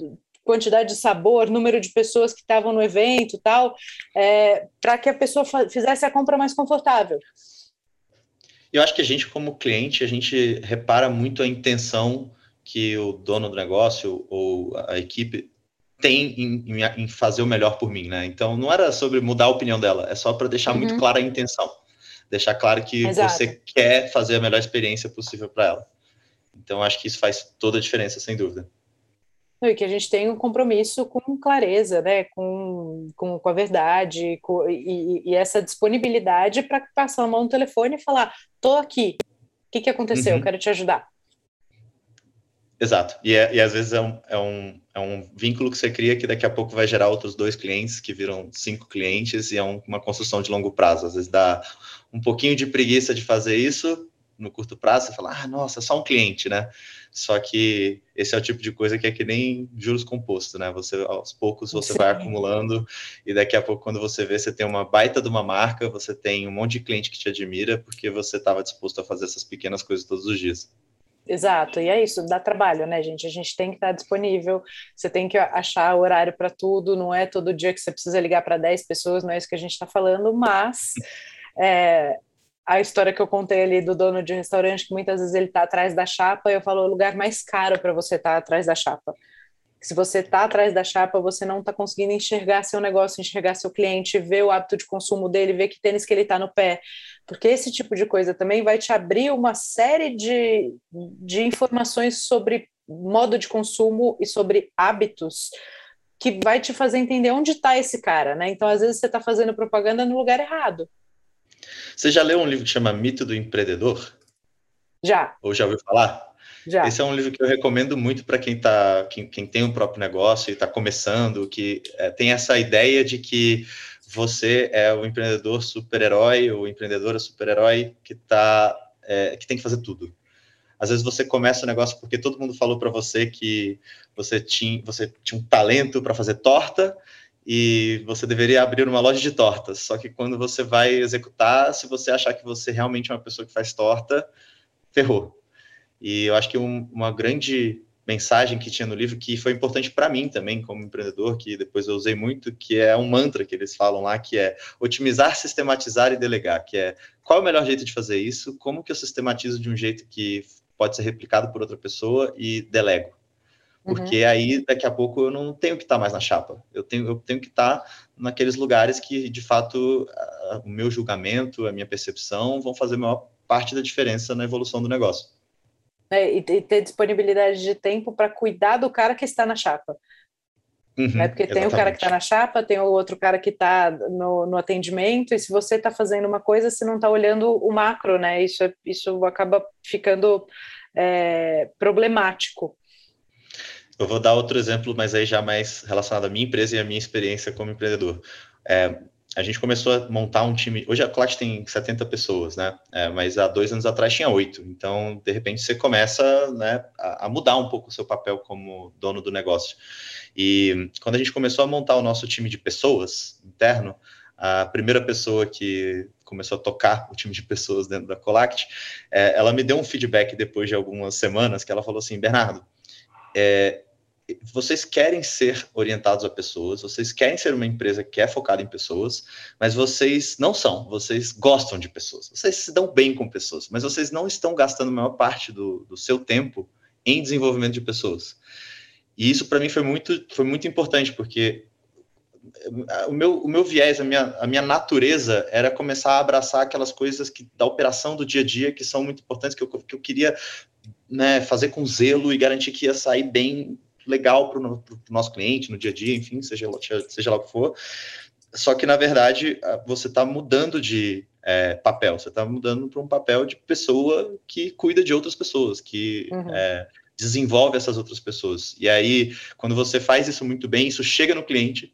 quantidade de sabor, número de pessoas que estavam no evento tal, é, para que a pessoa fizesse a compra mais confortável. Eu acho que a gente, como cliente, a gente repara muito a intenção que o dono do negócio ou a equipe tem em, em, fazer o melhor por mim, né? Então, não era sobre mudar a opinião dela, é só para deixar uhum. muito clara a intenção. Deixar claro que Exato. você quer fazer a melhor experiência possível para ela. Então, acho que isso faz toda a diferença, sem dúvida. E que a gente tem um compromisso com clareza, né? com, com, com a verdade com, e, e, essa disponibilidade para passar a mão no telefone e falar: estou aqui, o que, que aconteceu? Uhum. Quero te ajudar. Exato. E, é, e às vezes é um, é, um, é um vínculo que você cria que daqui a pouco vai gerar outros dois clientes que viram cinco clientes e é um, uma construção de longo prazo. Às vezes dá um pouquinho de preguiça de fazer isso no curto prazo, você fala, ah, nossa, só um cliente, né? Só que esse é o tipo de coisa que é que nem juros compostos, né? Você, aos poucos, você Sim. vai acumulando e daqui a pouco, quando você vê, você tem uma baita de uma marca, você tem um monte de cliente que te admira porque você estava disposto a fazer essas pequenas coisas todos os dias. Exato, e é isso, dá trabalho, né, gente? A gente tem que estar disponível, você tem que achar horário para tudo, não é todo dia que você precisa ligar para 10 pessoas, não é isso que a gente está falando, mas é, a história que eu contei ali do dono de restaurante, que muitas vezes ele está atrás da chapa, eu falo o lugar mais caro para você estar tá atrás da chapa. Se você está atrás da chapa, você não está conseguindo enxergar seu negócio, enxergar seu cliente, ver o hábito de consumo dele, ver que tênis que ele está no pé. Porque esse tipo de coisa também vai te abrir uma série de, de informações sobre modo de consumo e sobre hábitos que vai te fazer entender onde está esse cara, né? Então, às vezes, você está fazendo propaganda no lugar errado. Você já leu um livro que chama Mito do Empreendedor? Já. Ou já ouviu falar? Já. Esse é um livro que eu recomendo muito para quem, tá, quem, quem, tem o um próprio negócio e está começando, que é, tem essa ideia de que você é o empreendedor super-herói, ou empreendedora super-herói que, tá, é, que tem que fazer tudo. Às vezes você começa o negócio porque todo mundo falou para você que você tinha, você tinha um talento para fazer torta e você deveria abrir uma loja de tortas. Só que quando você vai executar, se você achar que você realmente é uma pessoa que faz torta, ferrou. E eu acho que um, uma grande mensagem que tinha no livro que foi importante para mim também como empreendedor, que depois eu usei muito, que é um mantra que eles falam lá, que é otimizar, sistematizar e delegar, que é qual é o melhor jeito de fazer isso, como que eu sistematizo de um jeito que pode ser replicado por outra pessoa e delego. Porque uhum. aí, daqui a pouco, eu não tenho que estar mais na chapa. Eu tenho, eu tenho que estar naqueles lugares que, de fato, a, o meu julgamento, a minha percepção vão fazer a maior parte da diferença na evolução do negócio né, e, ter disponibilidade de tempo para cuidar do cara que está na chapa. Uhum, né? Porque tem o cara que está na chapa, tem o outro cara que está no, no, atendimento, e se você está fazendo uma coisa, você não está olhando o macro, né? Isso, é, isso acaba ficando é, problemático. Eu vou dar outro exemplo, mas aí já mais relacionado à minha empresa e à minha experiência como empreendedor. É, a gente começou a montar um time. Hoje a Clat tem 70 pessoas, né? É, mas há dois anos atrás tinha oito. Então, de repente, você começa né, a, a, mudar um pouco o seu papel como dono do negócio. E quando a gente começou a montar o nosso time de pessoas interno, a primeira pessoa que começou a tocar o time de pessoas dentro da Colact, é, ela me deu um feedback depois de algumas semanas que ela falou assim, Bernardo, é, vocês querem ser orientados a pessoas, vocês querem ser uma empresa que é focada em pessoas, mas vocês não são, vocês gostam de pessoas, vocês se dão bem com pessoas, mas vocês não estão gastando a maior parte do, do seu tempo em desenvolvimento de pessoas. E isso para mim foi muito, foi muito importante, porque o meu, o meu viés, a minha, a minha natureza era começar a abraçar aquelas coisas que, da operação do dia a dia que são muito importantes, que eu, que eu queria né, fazer com zelo e garantir que ia sair bem legal para o nosso cliente no dia a dia, enfim, seja, seja lá o que for. Só que, na verdade, você está mudando de é, papel, você está mudando para um papel de pessoa que cuida de outras pessoas, que uhum. é, desenvolve essas outras pessoas. E aí, quando você faz isso muito bem, isso chega no cliente,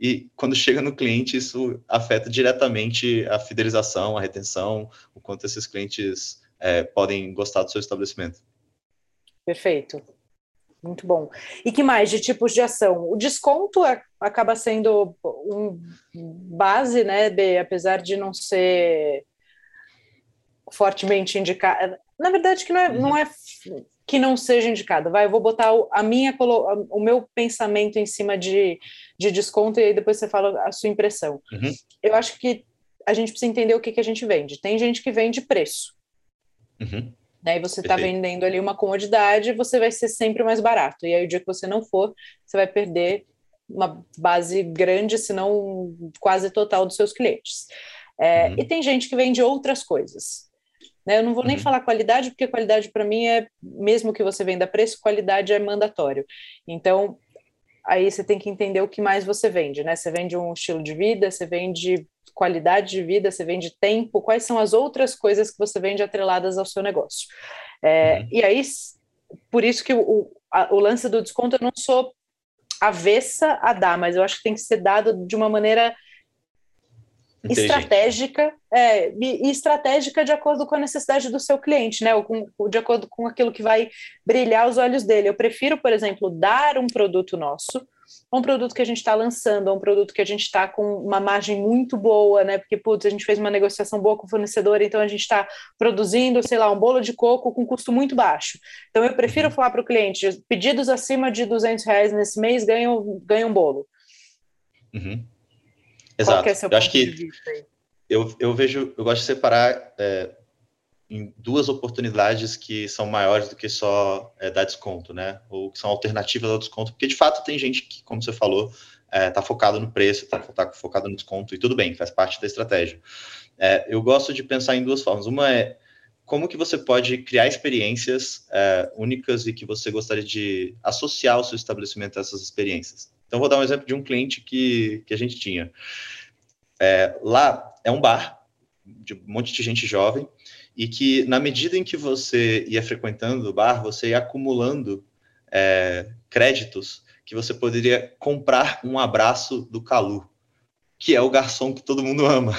e quando chega no cliente, isso afeta diretamente a fidelização, a retenção, o quanto esses clientes é, podem gostar do seu estabelecimento. Perfeito. Muito bom. E que mais de tipos de ação? O desconto é, acaba sendo um base, né, B, apesar de não ser fortemente indicado. Na verdade, que não é, não é que não seja indicado. Vai, eu vou botar a minha, o meu pensamento em cima de, de desconto e aí depois você fala a sua impressão. Uhum. Eu acho que a gente precisa entender o que, que a gente vende. Tem gente que vende preço. Uhum. Né? E você está vendendo ali uma comodidade, você vai ser sempre mais barato. E aí, o dia que você não for, você vai perder uma base grande, se não quase total dos seus clientes. É, uhum. E tem gente que vende outras coisas. Né? Eu não vou nem uhum. falar qualidade, porque qualidade para mim é, mesmo que você venda preço, qualidade é mandatório. Então, aí você tem que entender o que mais você vende, né? Você vende um estilo de vida, você vende qualidade de vida, você vende tempo, quais são as outras coisas que você vende atreladas ao seu negócio. É, uhum. E aí, por isso que o, a, o lance do desconto eu não sou avessa a dar, mas eu acho que tem que ser dado de uma maneira estratégica é, e, estratégica de acordo com a necessidade do seu cliente, né? Ou com, de acordo com aquilo que vai brilhar os olhos dele. Eu prefiro, por exemplo, dar um produto nosso, um produto que a gente está lançando, um produto que a gente está com uma margem muito boa, né? Porque, putz, a gente fez uma negociação boa com o fornecedor, então a gente está produzindo, sei lá, um bolo de coco com custo muito baixo. Então eu prefiro uhum. falar para o cliente, pedidos acima de 200 reais nesse mês ganham, ganham um bolo. Uhum. Exato. Qual é eu acho que eu, eu vejo, eu gosto de separar é, em duas oportunidades que são maiores do que só é, dar desconto, né? Ou que são alternativas ao desconto, porque de fato tem gente que, como você falou, está é, focado no preço, está tá focado no desconto, e tudo bem, faz parte da estratégia. É, eu gosto de pensar em duas formas. Uma é como que você pode criar experiências é, únicas e que você gostaria de associar o seu estabelecimento a essas experiências. Então, vou dar um exemplo de um cliente que, que a gente tinha. É, lá é um bar de um monte de gente jovem e que, na medida em que você ia frequentando o bar, você ia acumulando é, créditos que você poderia comprar um abraço do Calu, que é o garçom que todo mundo ama.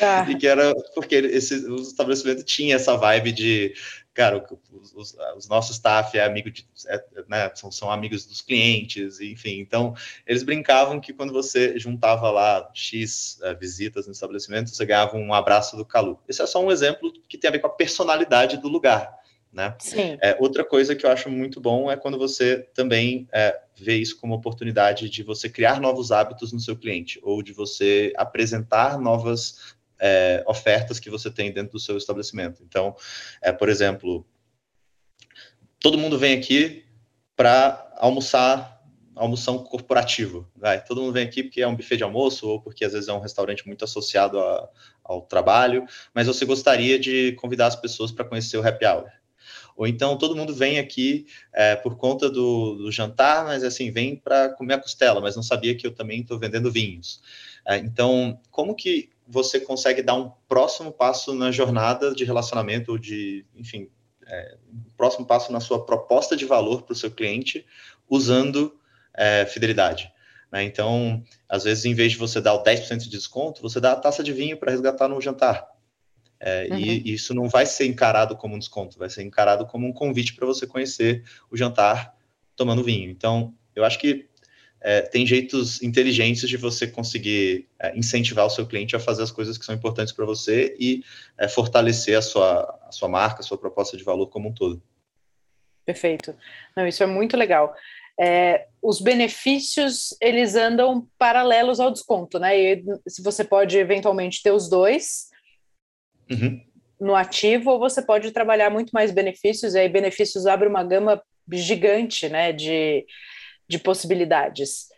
Ah. e que era porque esse, o estabelecimento tinha essa vibe de cara, os, os, os nossos staff é amigo de, é, né, são, são amigos dos clientes, enfim. Então, eles brincavam que quando você juntava lá X uh, visitas no estabelecimento, você ganhava um abraço do Calu. Esse é só um exemplo que tem a ver com a personalidade do lugar. Né? Sim. É, outra coisa que eu acho muito bom é quando você também é, vê isso como oportunidade de você criar novos hábitos no seu cliente, ou de você apresentar novas é, ofertas que você tem dentro do seu estabelecimento. Então, é, por exemplo, todo mundo vem aqui para almoçar, almoção corporativo. Vai. Todo mundo vem aqui porque é um buffet de almoço ou porque às vezes é um restaurante muito associado a, ao trabalho, mas você gostaria de convidar as pessoas para conhecer o happy hour. Ou então todo mundo vem aqui é, por conta do, do, jantar, mas assim, vem para comer a costela, mas não sabia que eu também estou vendendo vinhos. É, então, como que você consegue dar um próximo passo na jornada de relacionamento, ou de, enfim, é, um próximo passo na sua proposta de valor para o seu cliente, usando é, fidelidade. Né? Então, às vezes, em vez de você dar o 10% de desconto, você dá a taça de vinho para resgatar no jantar. É, uhum. E isso não vai ser encarado como um desconto, vai ser encarado como um convite para você conhecer o jantar tomando vinho. Então, eu acho que é, tem jeitos inteligentes de você conseguir é, incentivar o seu cliente a fazer as coisas que são importantes para você e é, fortalecer a sua, a sua marca, a sua proposta de valor como um todo. Perfeito. Não, isso é muito legal. É, os benefícios eles andam paralelos ao desconto, né? E se você pode eventualmente ter os dois uhum. no ativo, ou você pode trabalhar muito mais benefícios, e aí benefícios abre uma gama gigante, né? De de possibilidades.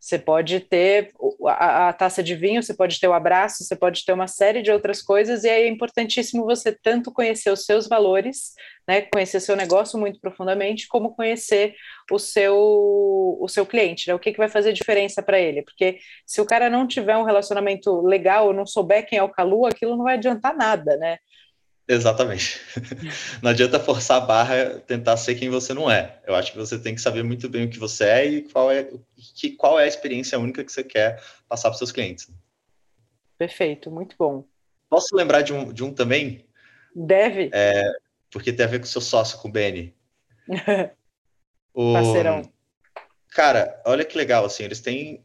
Você pode ter a, a, taça de vinho, você pode ter o abraço, você pode ter uma série de outras coisas, e aí é importantíssimo você tanto conhecer os seus valores, né, conhecer seu negócio muito profundamente, como conhecer o seu, o seu cliente, né, o que, que vai fazer diferença para ele. Porque se o cara não tiver um relacionamento legal, não souber quem é o Calu, aquilo não vai adiantar nada, né? Exatamente. Não adianta forçar a barra, tentar ser quem você não é. Eu acho que você tem que saber muito bem o que você é e qual é, que, qual é a experiência única que você quer passar para os seus clientes. Perfeito, muito bom. Posso lembrar de um, de um também? Deve. É, porque tem a ver com o seu sócio, com o Benny. o, Parceirão. Cara, olha que legal, assim, eles têm,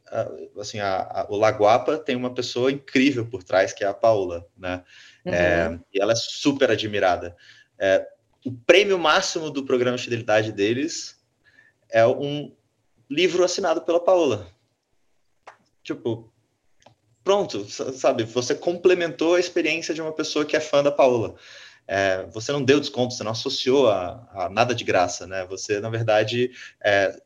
assim, a, a, o Laguapa tem uma pessoa incrível por trás, que é a Paula, né? Uhum. É, e ela é super admirada. É, o prêmio máximo do programa de fidelidade deles é um livro assinado pela Paola. Tipo, pronto, sabe? Você complementou a experiência de uma pessoa que é fã da Paola. É, você não deu desconto, você não associou a, a, nada de graça, né? Você, na verdade, é,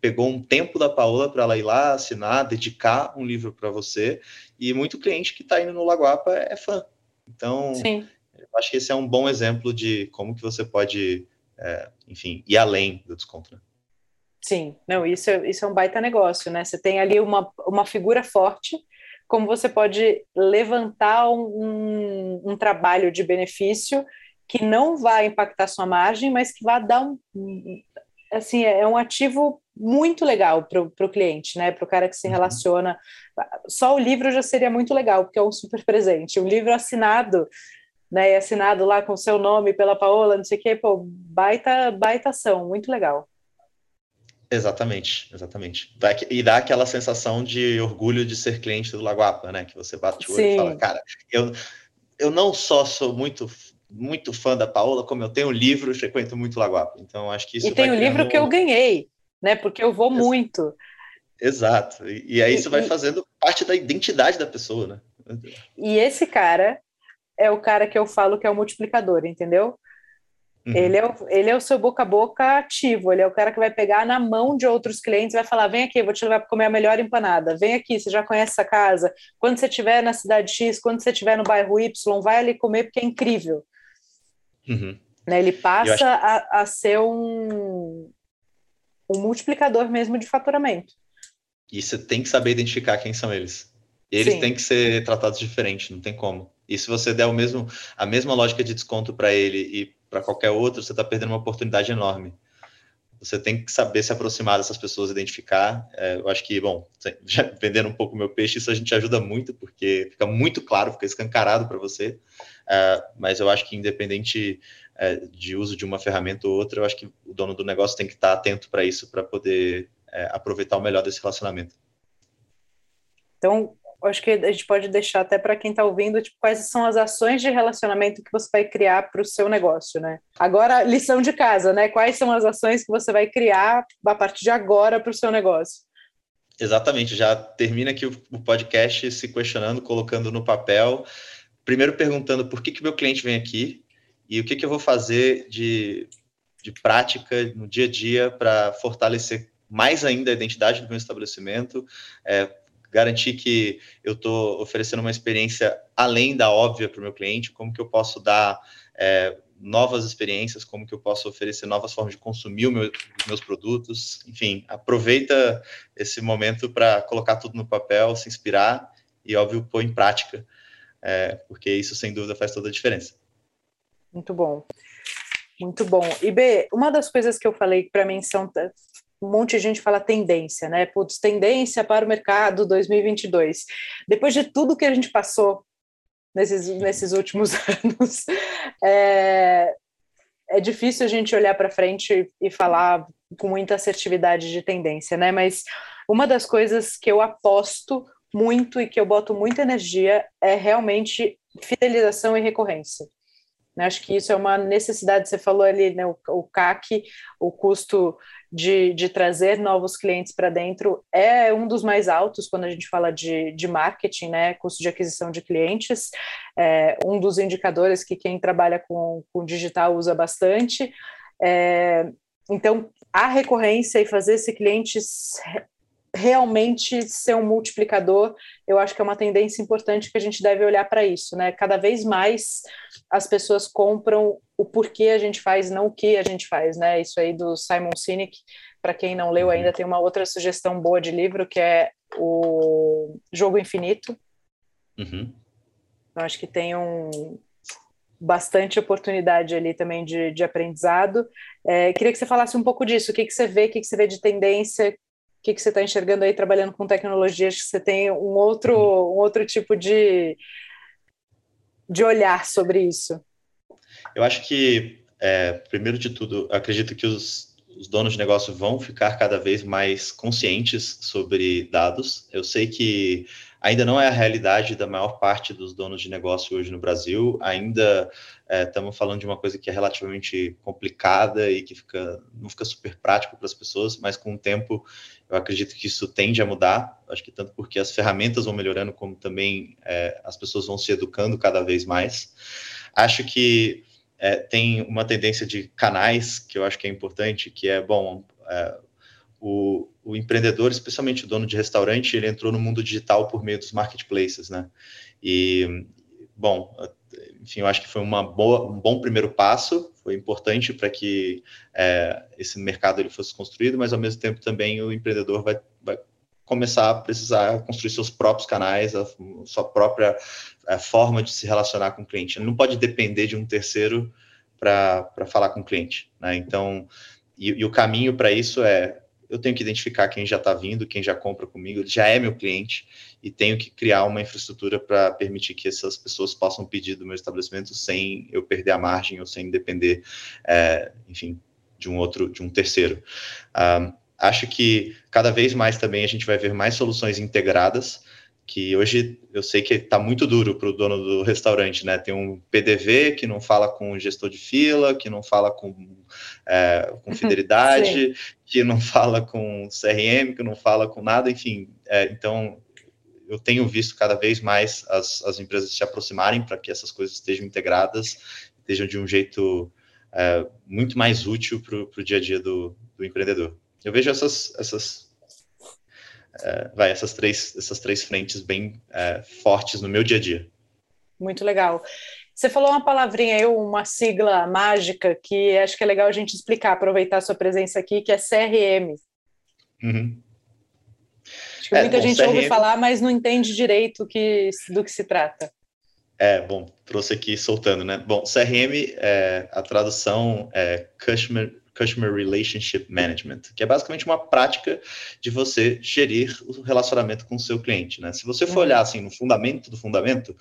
pegou um tempo da Paola para ela ir lá assinar, dedicar um livro para você. E muito cliente que está indo no Lagoapa é fã. Então, Sim. acho que esse é um bom exemplo de como que você pode, é, enfim, ir além do desconto. Né? Sim, não, isso é, isso é um baita negócio, né? Você tem ali uma, uma figura forte, como você pode levantar um, um trabalho de benefício que não vai impactar sua margem, mas que vai dar um, assim, é um ativo muito legal para o cliente, né? Para o cara que se uhum. relaciona. Só o livro já seria muito legal, porque é um super presente. Um livro assinado, né? Assinado lá com o seu nome pela Paola, não sei o quê, pô, baita, baita ação, muito legal. Exatamente, exatamente. E dá aquela sensação de orgulho de ser cliente do Lagoapa, né? Que você bate o olho Sim. e fala, cara, eu, eu não só sou muito muito fã da Paola, como eu tenho livro, frequento muito Lagoapa. Então acho que isso. E tem o livro que eu ganhei, né? Porque eu vou muito. Exato. E, e aí isso vai fazendo parte da identidade da pessoa, né? E esse cara é o cara que eu falo que é o multiplicador, entendeu? Uhum. Ele, é o, ele é o seu boca a boca ativo, ele é o cara que vai pegar na mão de outros clientes vai falar: vem aqui, vou te levar para comer a melhor empanada, vem aqui, você já conhece essa casa. Quando você estiver na cidade X, quando você estiver no bairro Y, vai ali comer porque é incrível. Uhum. Né, ele passa acho... a, a ser um, um multiplicador mesmo de faturamento. E você tem que saber identificar quem são eles. Eles Sim. têm que ser tratados diferente, não tem como. E se você der o mesmo, a mesma lógica de desconto para ele e para qualquer outro, você está perdendo uma oportunidade enorme. Você tem que saber se aproximar dessas pessoas, identificar. É, eu acho que, bom, já vendendo um pouco meu peixe, isso a gente ajuda muito, porque fica muito claro, fica escancarado para você. É, mas eu acho que, independente é, de uso de uma ferramenta ou outra, eu acho que o dono do negócio tem que estar atento para isso, para poder é, aproveitar o melhor desse relacionamento. Então, acho que a gente pode deixar até para quem está ouvindo, tipo, quais são as ações de relacionamento que você vai criar para o seu negócio, né? Agora, lição de casa, né? Quais são as ações que você vai criar a partir de agora para o seu negócio? Exatamente, já termina aqui o podcast se questionando, colocando no papel, primeiro perguntando por que que meu cliente vem aqui e o que que eu vou fazer de, de prática no dia a dia para fortalecer mais ainda a identidade do meu estabelecimento, é, garantir que eu estou oferecendo uma experiência além da óbvia para o meu cliente, como que eu posso dar é, novas experiências, como que eu posso oferecer novas formas de consumir meu, os meus produtos, enfim, aproveita esse momento para colocar tudo no papel, se inspirar e, óbvio, pôr em prática, é, porque isso, sem dúvida, faz toda a diferença. Muito bom. Muito bom. E B, uma das coisas que eu falei que para mim são um monte de gente fala tendência, né? Putz, tendência para o mercado 2022. Depois de tudo que a gente passou nesses, nesses últimos anos, é, é difícil a gente olhar para frente e falar com muita assertividade de tendência, né? Mas uma das coisas que eu aposto muito e que eu boto muita energia é realmente fidelização e recorrência. Né? Acho que isso é uma necessidade, você falou ali, né, o, o CAC, o custo de, de trazer novos clientes para dentro, é um dos mais altos quando a gente fala de, de marketing, né, custo de aquisição de clientes, é um dos indicadores que quem trabalha com, com digital usa bastante. É, então, a recorrência e fazer esse cliente realmente ser um multiplicador, eu acho que é uma tendência importante que a gente deve olhar para isso, né? Cada vez mais as pessoas compram o porquê a gente faz, não o que a gente faz, né? Isso aí do Simon Sinek, para quem não leu ainda, tem uma outra sugestão boa de livro que é o Jogo Infinito. Uhum. Eu acho que tem um bastante oportunidade ali também de, de aprendizado. É, queria que você falasse um pouco disso. O que, que você vê, o que, que você vê de tendência, o que, que você está enxergando aí trabalhando com tecnologia? Acho que você tem um outro, um outro tipo de, de olhar sobre isso. Eu acho que, é, primeiro de tudo, acredito que os, os donos de negócio vão ficar cada vez mais conscientes sobre dados. Eu sei que ainda não é a realidade da maior parte dos donos de negócio hoje no Brasil. Ainda estamos é, falando de uma coisa que é relativamente complicada e que fica, não fica super prático para as pessoas, mas com o tempo eu acredito que isso tende a mudar. Acho que tanto porque as ferramentas vão melhorando, como também é, as pessoas vão se educando cada vez mais. Acho que é, tem uma tendência de canais que eu acho que é importante, que é, bom, é, o, o, empreendedor, especialmente o dono de restaurante, ele entrou no mundo digital por meio dos marketplaces, né? E bom, enfim, eu acho que foi uma boa, um bom primeiro passo, foi importante para que é, esse mercado ele fosse construído, mas ao mesmo tempo também o empreendedor vai, vai começar a precisar construir seus próprios canais, a sua própria a é, forma de se relacionar com o cliente. Ele não pode depender de um terceiro para falar com o cliente. Né? Então, e, e o caminho para isso é eu tenho que identificar quem já está vindo, quem já compra comigo, já é meu cliente, e tenho que criar uma infraestrutura para permitir que essas pessoas possam pedir do meu estabelecimento sem eu perder a margem ou sem depender, é, enfim, de um outro, de um terceiro. Um, acho que cada vez mais também a gente vai ver mais soluções integradas, que hoje eu sei que está muito duro para o dono do restaurante, né? Tem um PDV que não fala com o gestor de fila, que não fala com, é, com fidelidade, que não fala com CRM, que não fala com nada, enfim. É, então, eu tenho visto cada vez mais as, as empresas se aproximarem para que essas coisas estejam integradas, estejam de um jeito é, muito mais útil para o dia a dia do, do empreendedor. Eu vejo essas, essas é, vai, essas três, essas três frentes bem é, fortes no meu dia a dia. Muito legal. Você falou uma palavrinha aí, uma sigla mágica que acho que é legal a gente explicar, aproveitar a sua presença aqui, que é CRM. Uhum. Acho que é, muita bom, gente CRM... ouve falar, mas não entende direito que, do que se trata. É, bom, trouxe aqui soltando, né? Bom, CRM, é, a tradução é Customer Customer Relationship Management, que é basicamente uma prática de você gerir o relacionamento com o seu cliente. Né? Se você for uhum. olhar assim, no fundamento do fundamento,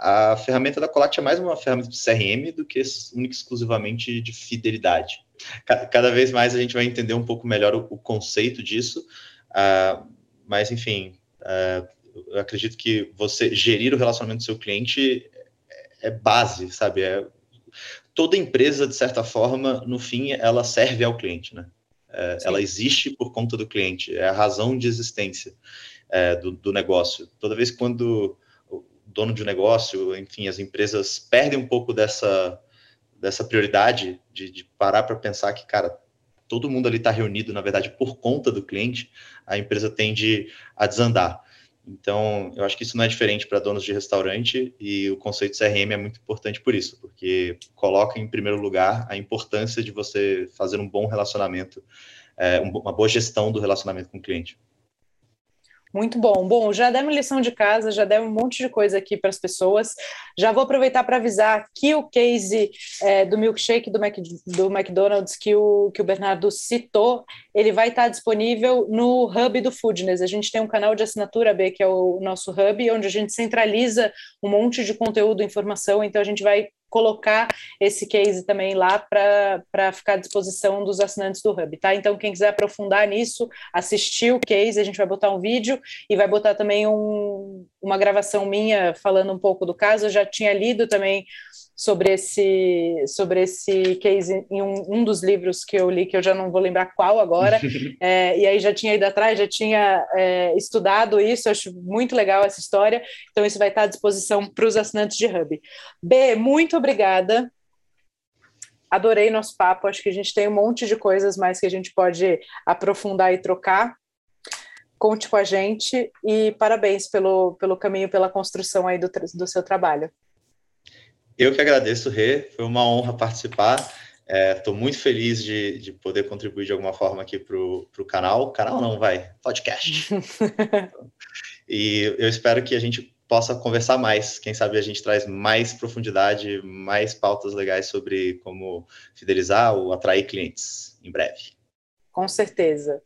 a ferramenta da Colact é mais uma ferramenta de CRM do que única exclusivamente de fidelidade. Cada vez mais a gente vai entender um pouco melhor o, o conceito disso, uh, mas enfim, uh, eu acredito que você gerir o relacionamento do seu cliente é, é base, sabe? É toda empresa, de certa forma, no fim, ela serve ao cliente, né? É, ela existe por conta do cliente, é a razão de existência é, do, do, negócio. Toda vez quando dono de negócio, enfim, as empresas perdem um pouco dessa, dessa prioridade de, de parar para pensar que, cara, todo mundo ali está reunido, na verdade, por conta do cliente, a empresa tende a desandar. Então, eu acho que isso não é diferente para donos de restaurante e o conceito CRM é muito importante por isso, porque coloca em primeiro lugar a importância de você fazer um bom relacionamento, é, uma boa gestão do relacionamento com o cliente. Muito bom. Bom, já demos lição de casa, já demos um monte de coisa aqui para as pessoas. Já vou aproveitar para avisar que o case é, do milkshake do, Mac, do McDonald's que o, que o Bernardo citou, ele vai estar disponível no hub do Foodness. A gente tem um canal de assinatura B, que é o nosso hub, onde a gente centraliza um monte de conteúdo, informação. Então a gente vai colocar esse case também lá para ficar à disposição dos assinantes do Hub, tá? Então, quem quiser aprofundar nisso, assistir o case, a gente vai botar um vídeo e vai botar também um, uma gravação minha falando um pouco do caso. Eu já tinha lido também sobre esse, sobre esse case em um, um, dos livros que eu li, que eu já não vou lembrar qual agora, é, e aí já tinha ido atrás, já tinha é, estudado isso, acho muito legal essa história, então isso vai estar à disposição para os assinantes de Hub. B, muito obrigada. Adorei nosso papo, acho que a gente tem um monte de coisas mais que a gente pode aprofundar e trocar. Conte com a gente e parabéns pelo, pelo caminho, pela construção aí do, do seu trabalho. Eu que agradeço, Rê, foi uma honra participar. Estou é, muito feliz de, de, poder contribuir de alguma forma aqui para o canal. Canal não, vai, podcast. e eu espero que a gente possa conversar mais. Quem sabe a gente traz mais profundidade, mais pautas legais sobre como fidelizar ou atrair clientes em breve. Com certeza.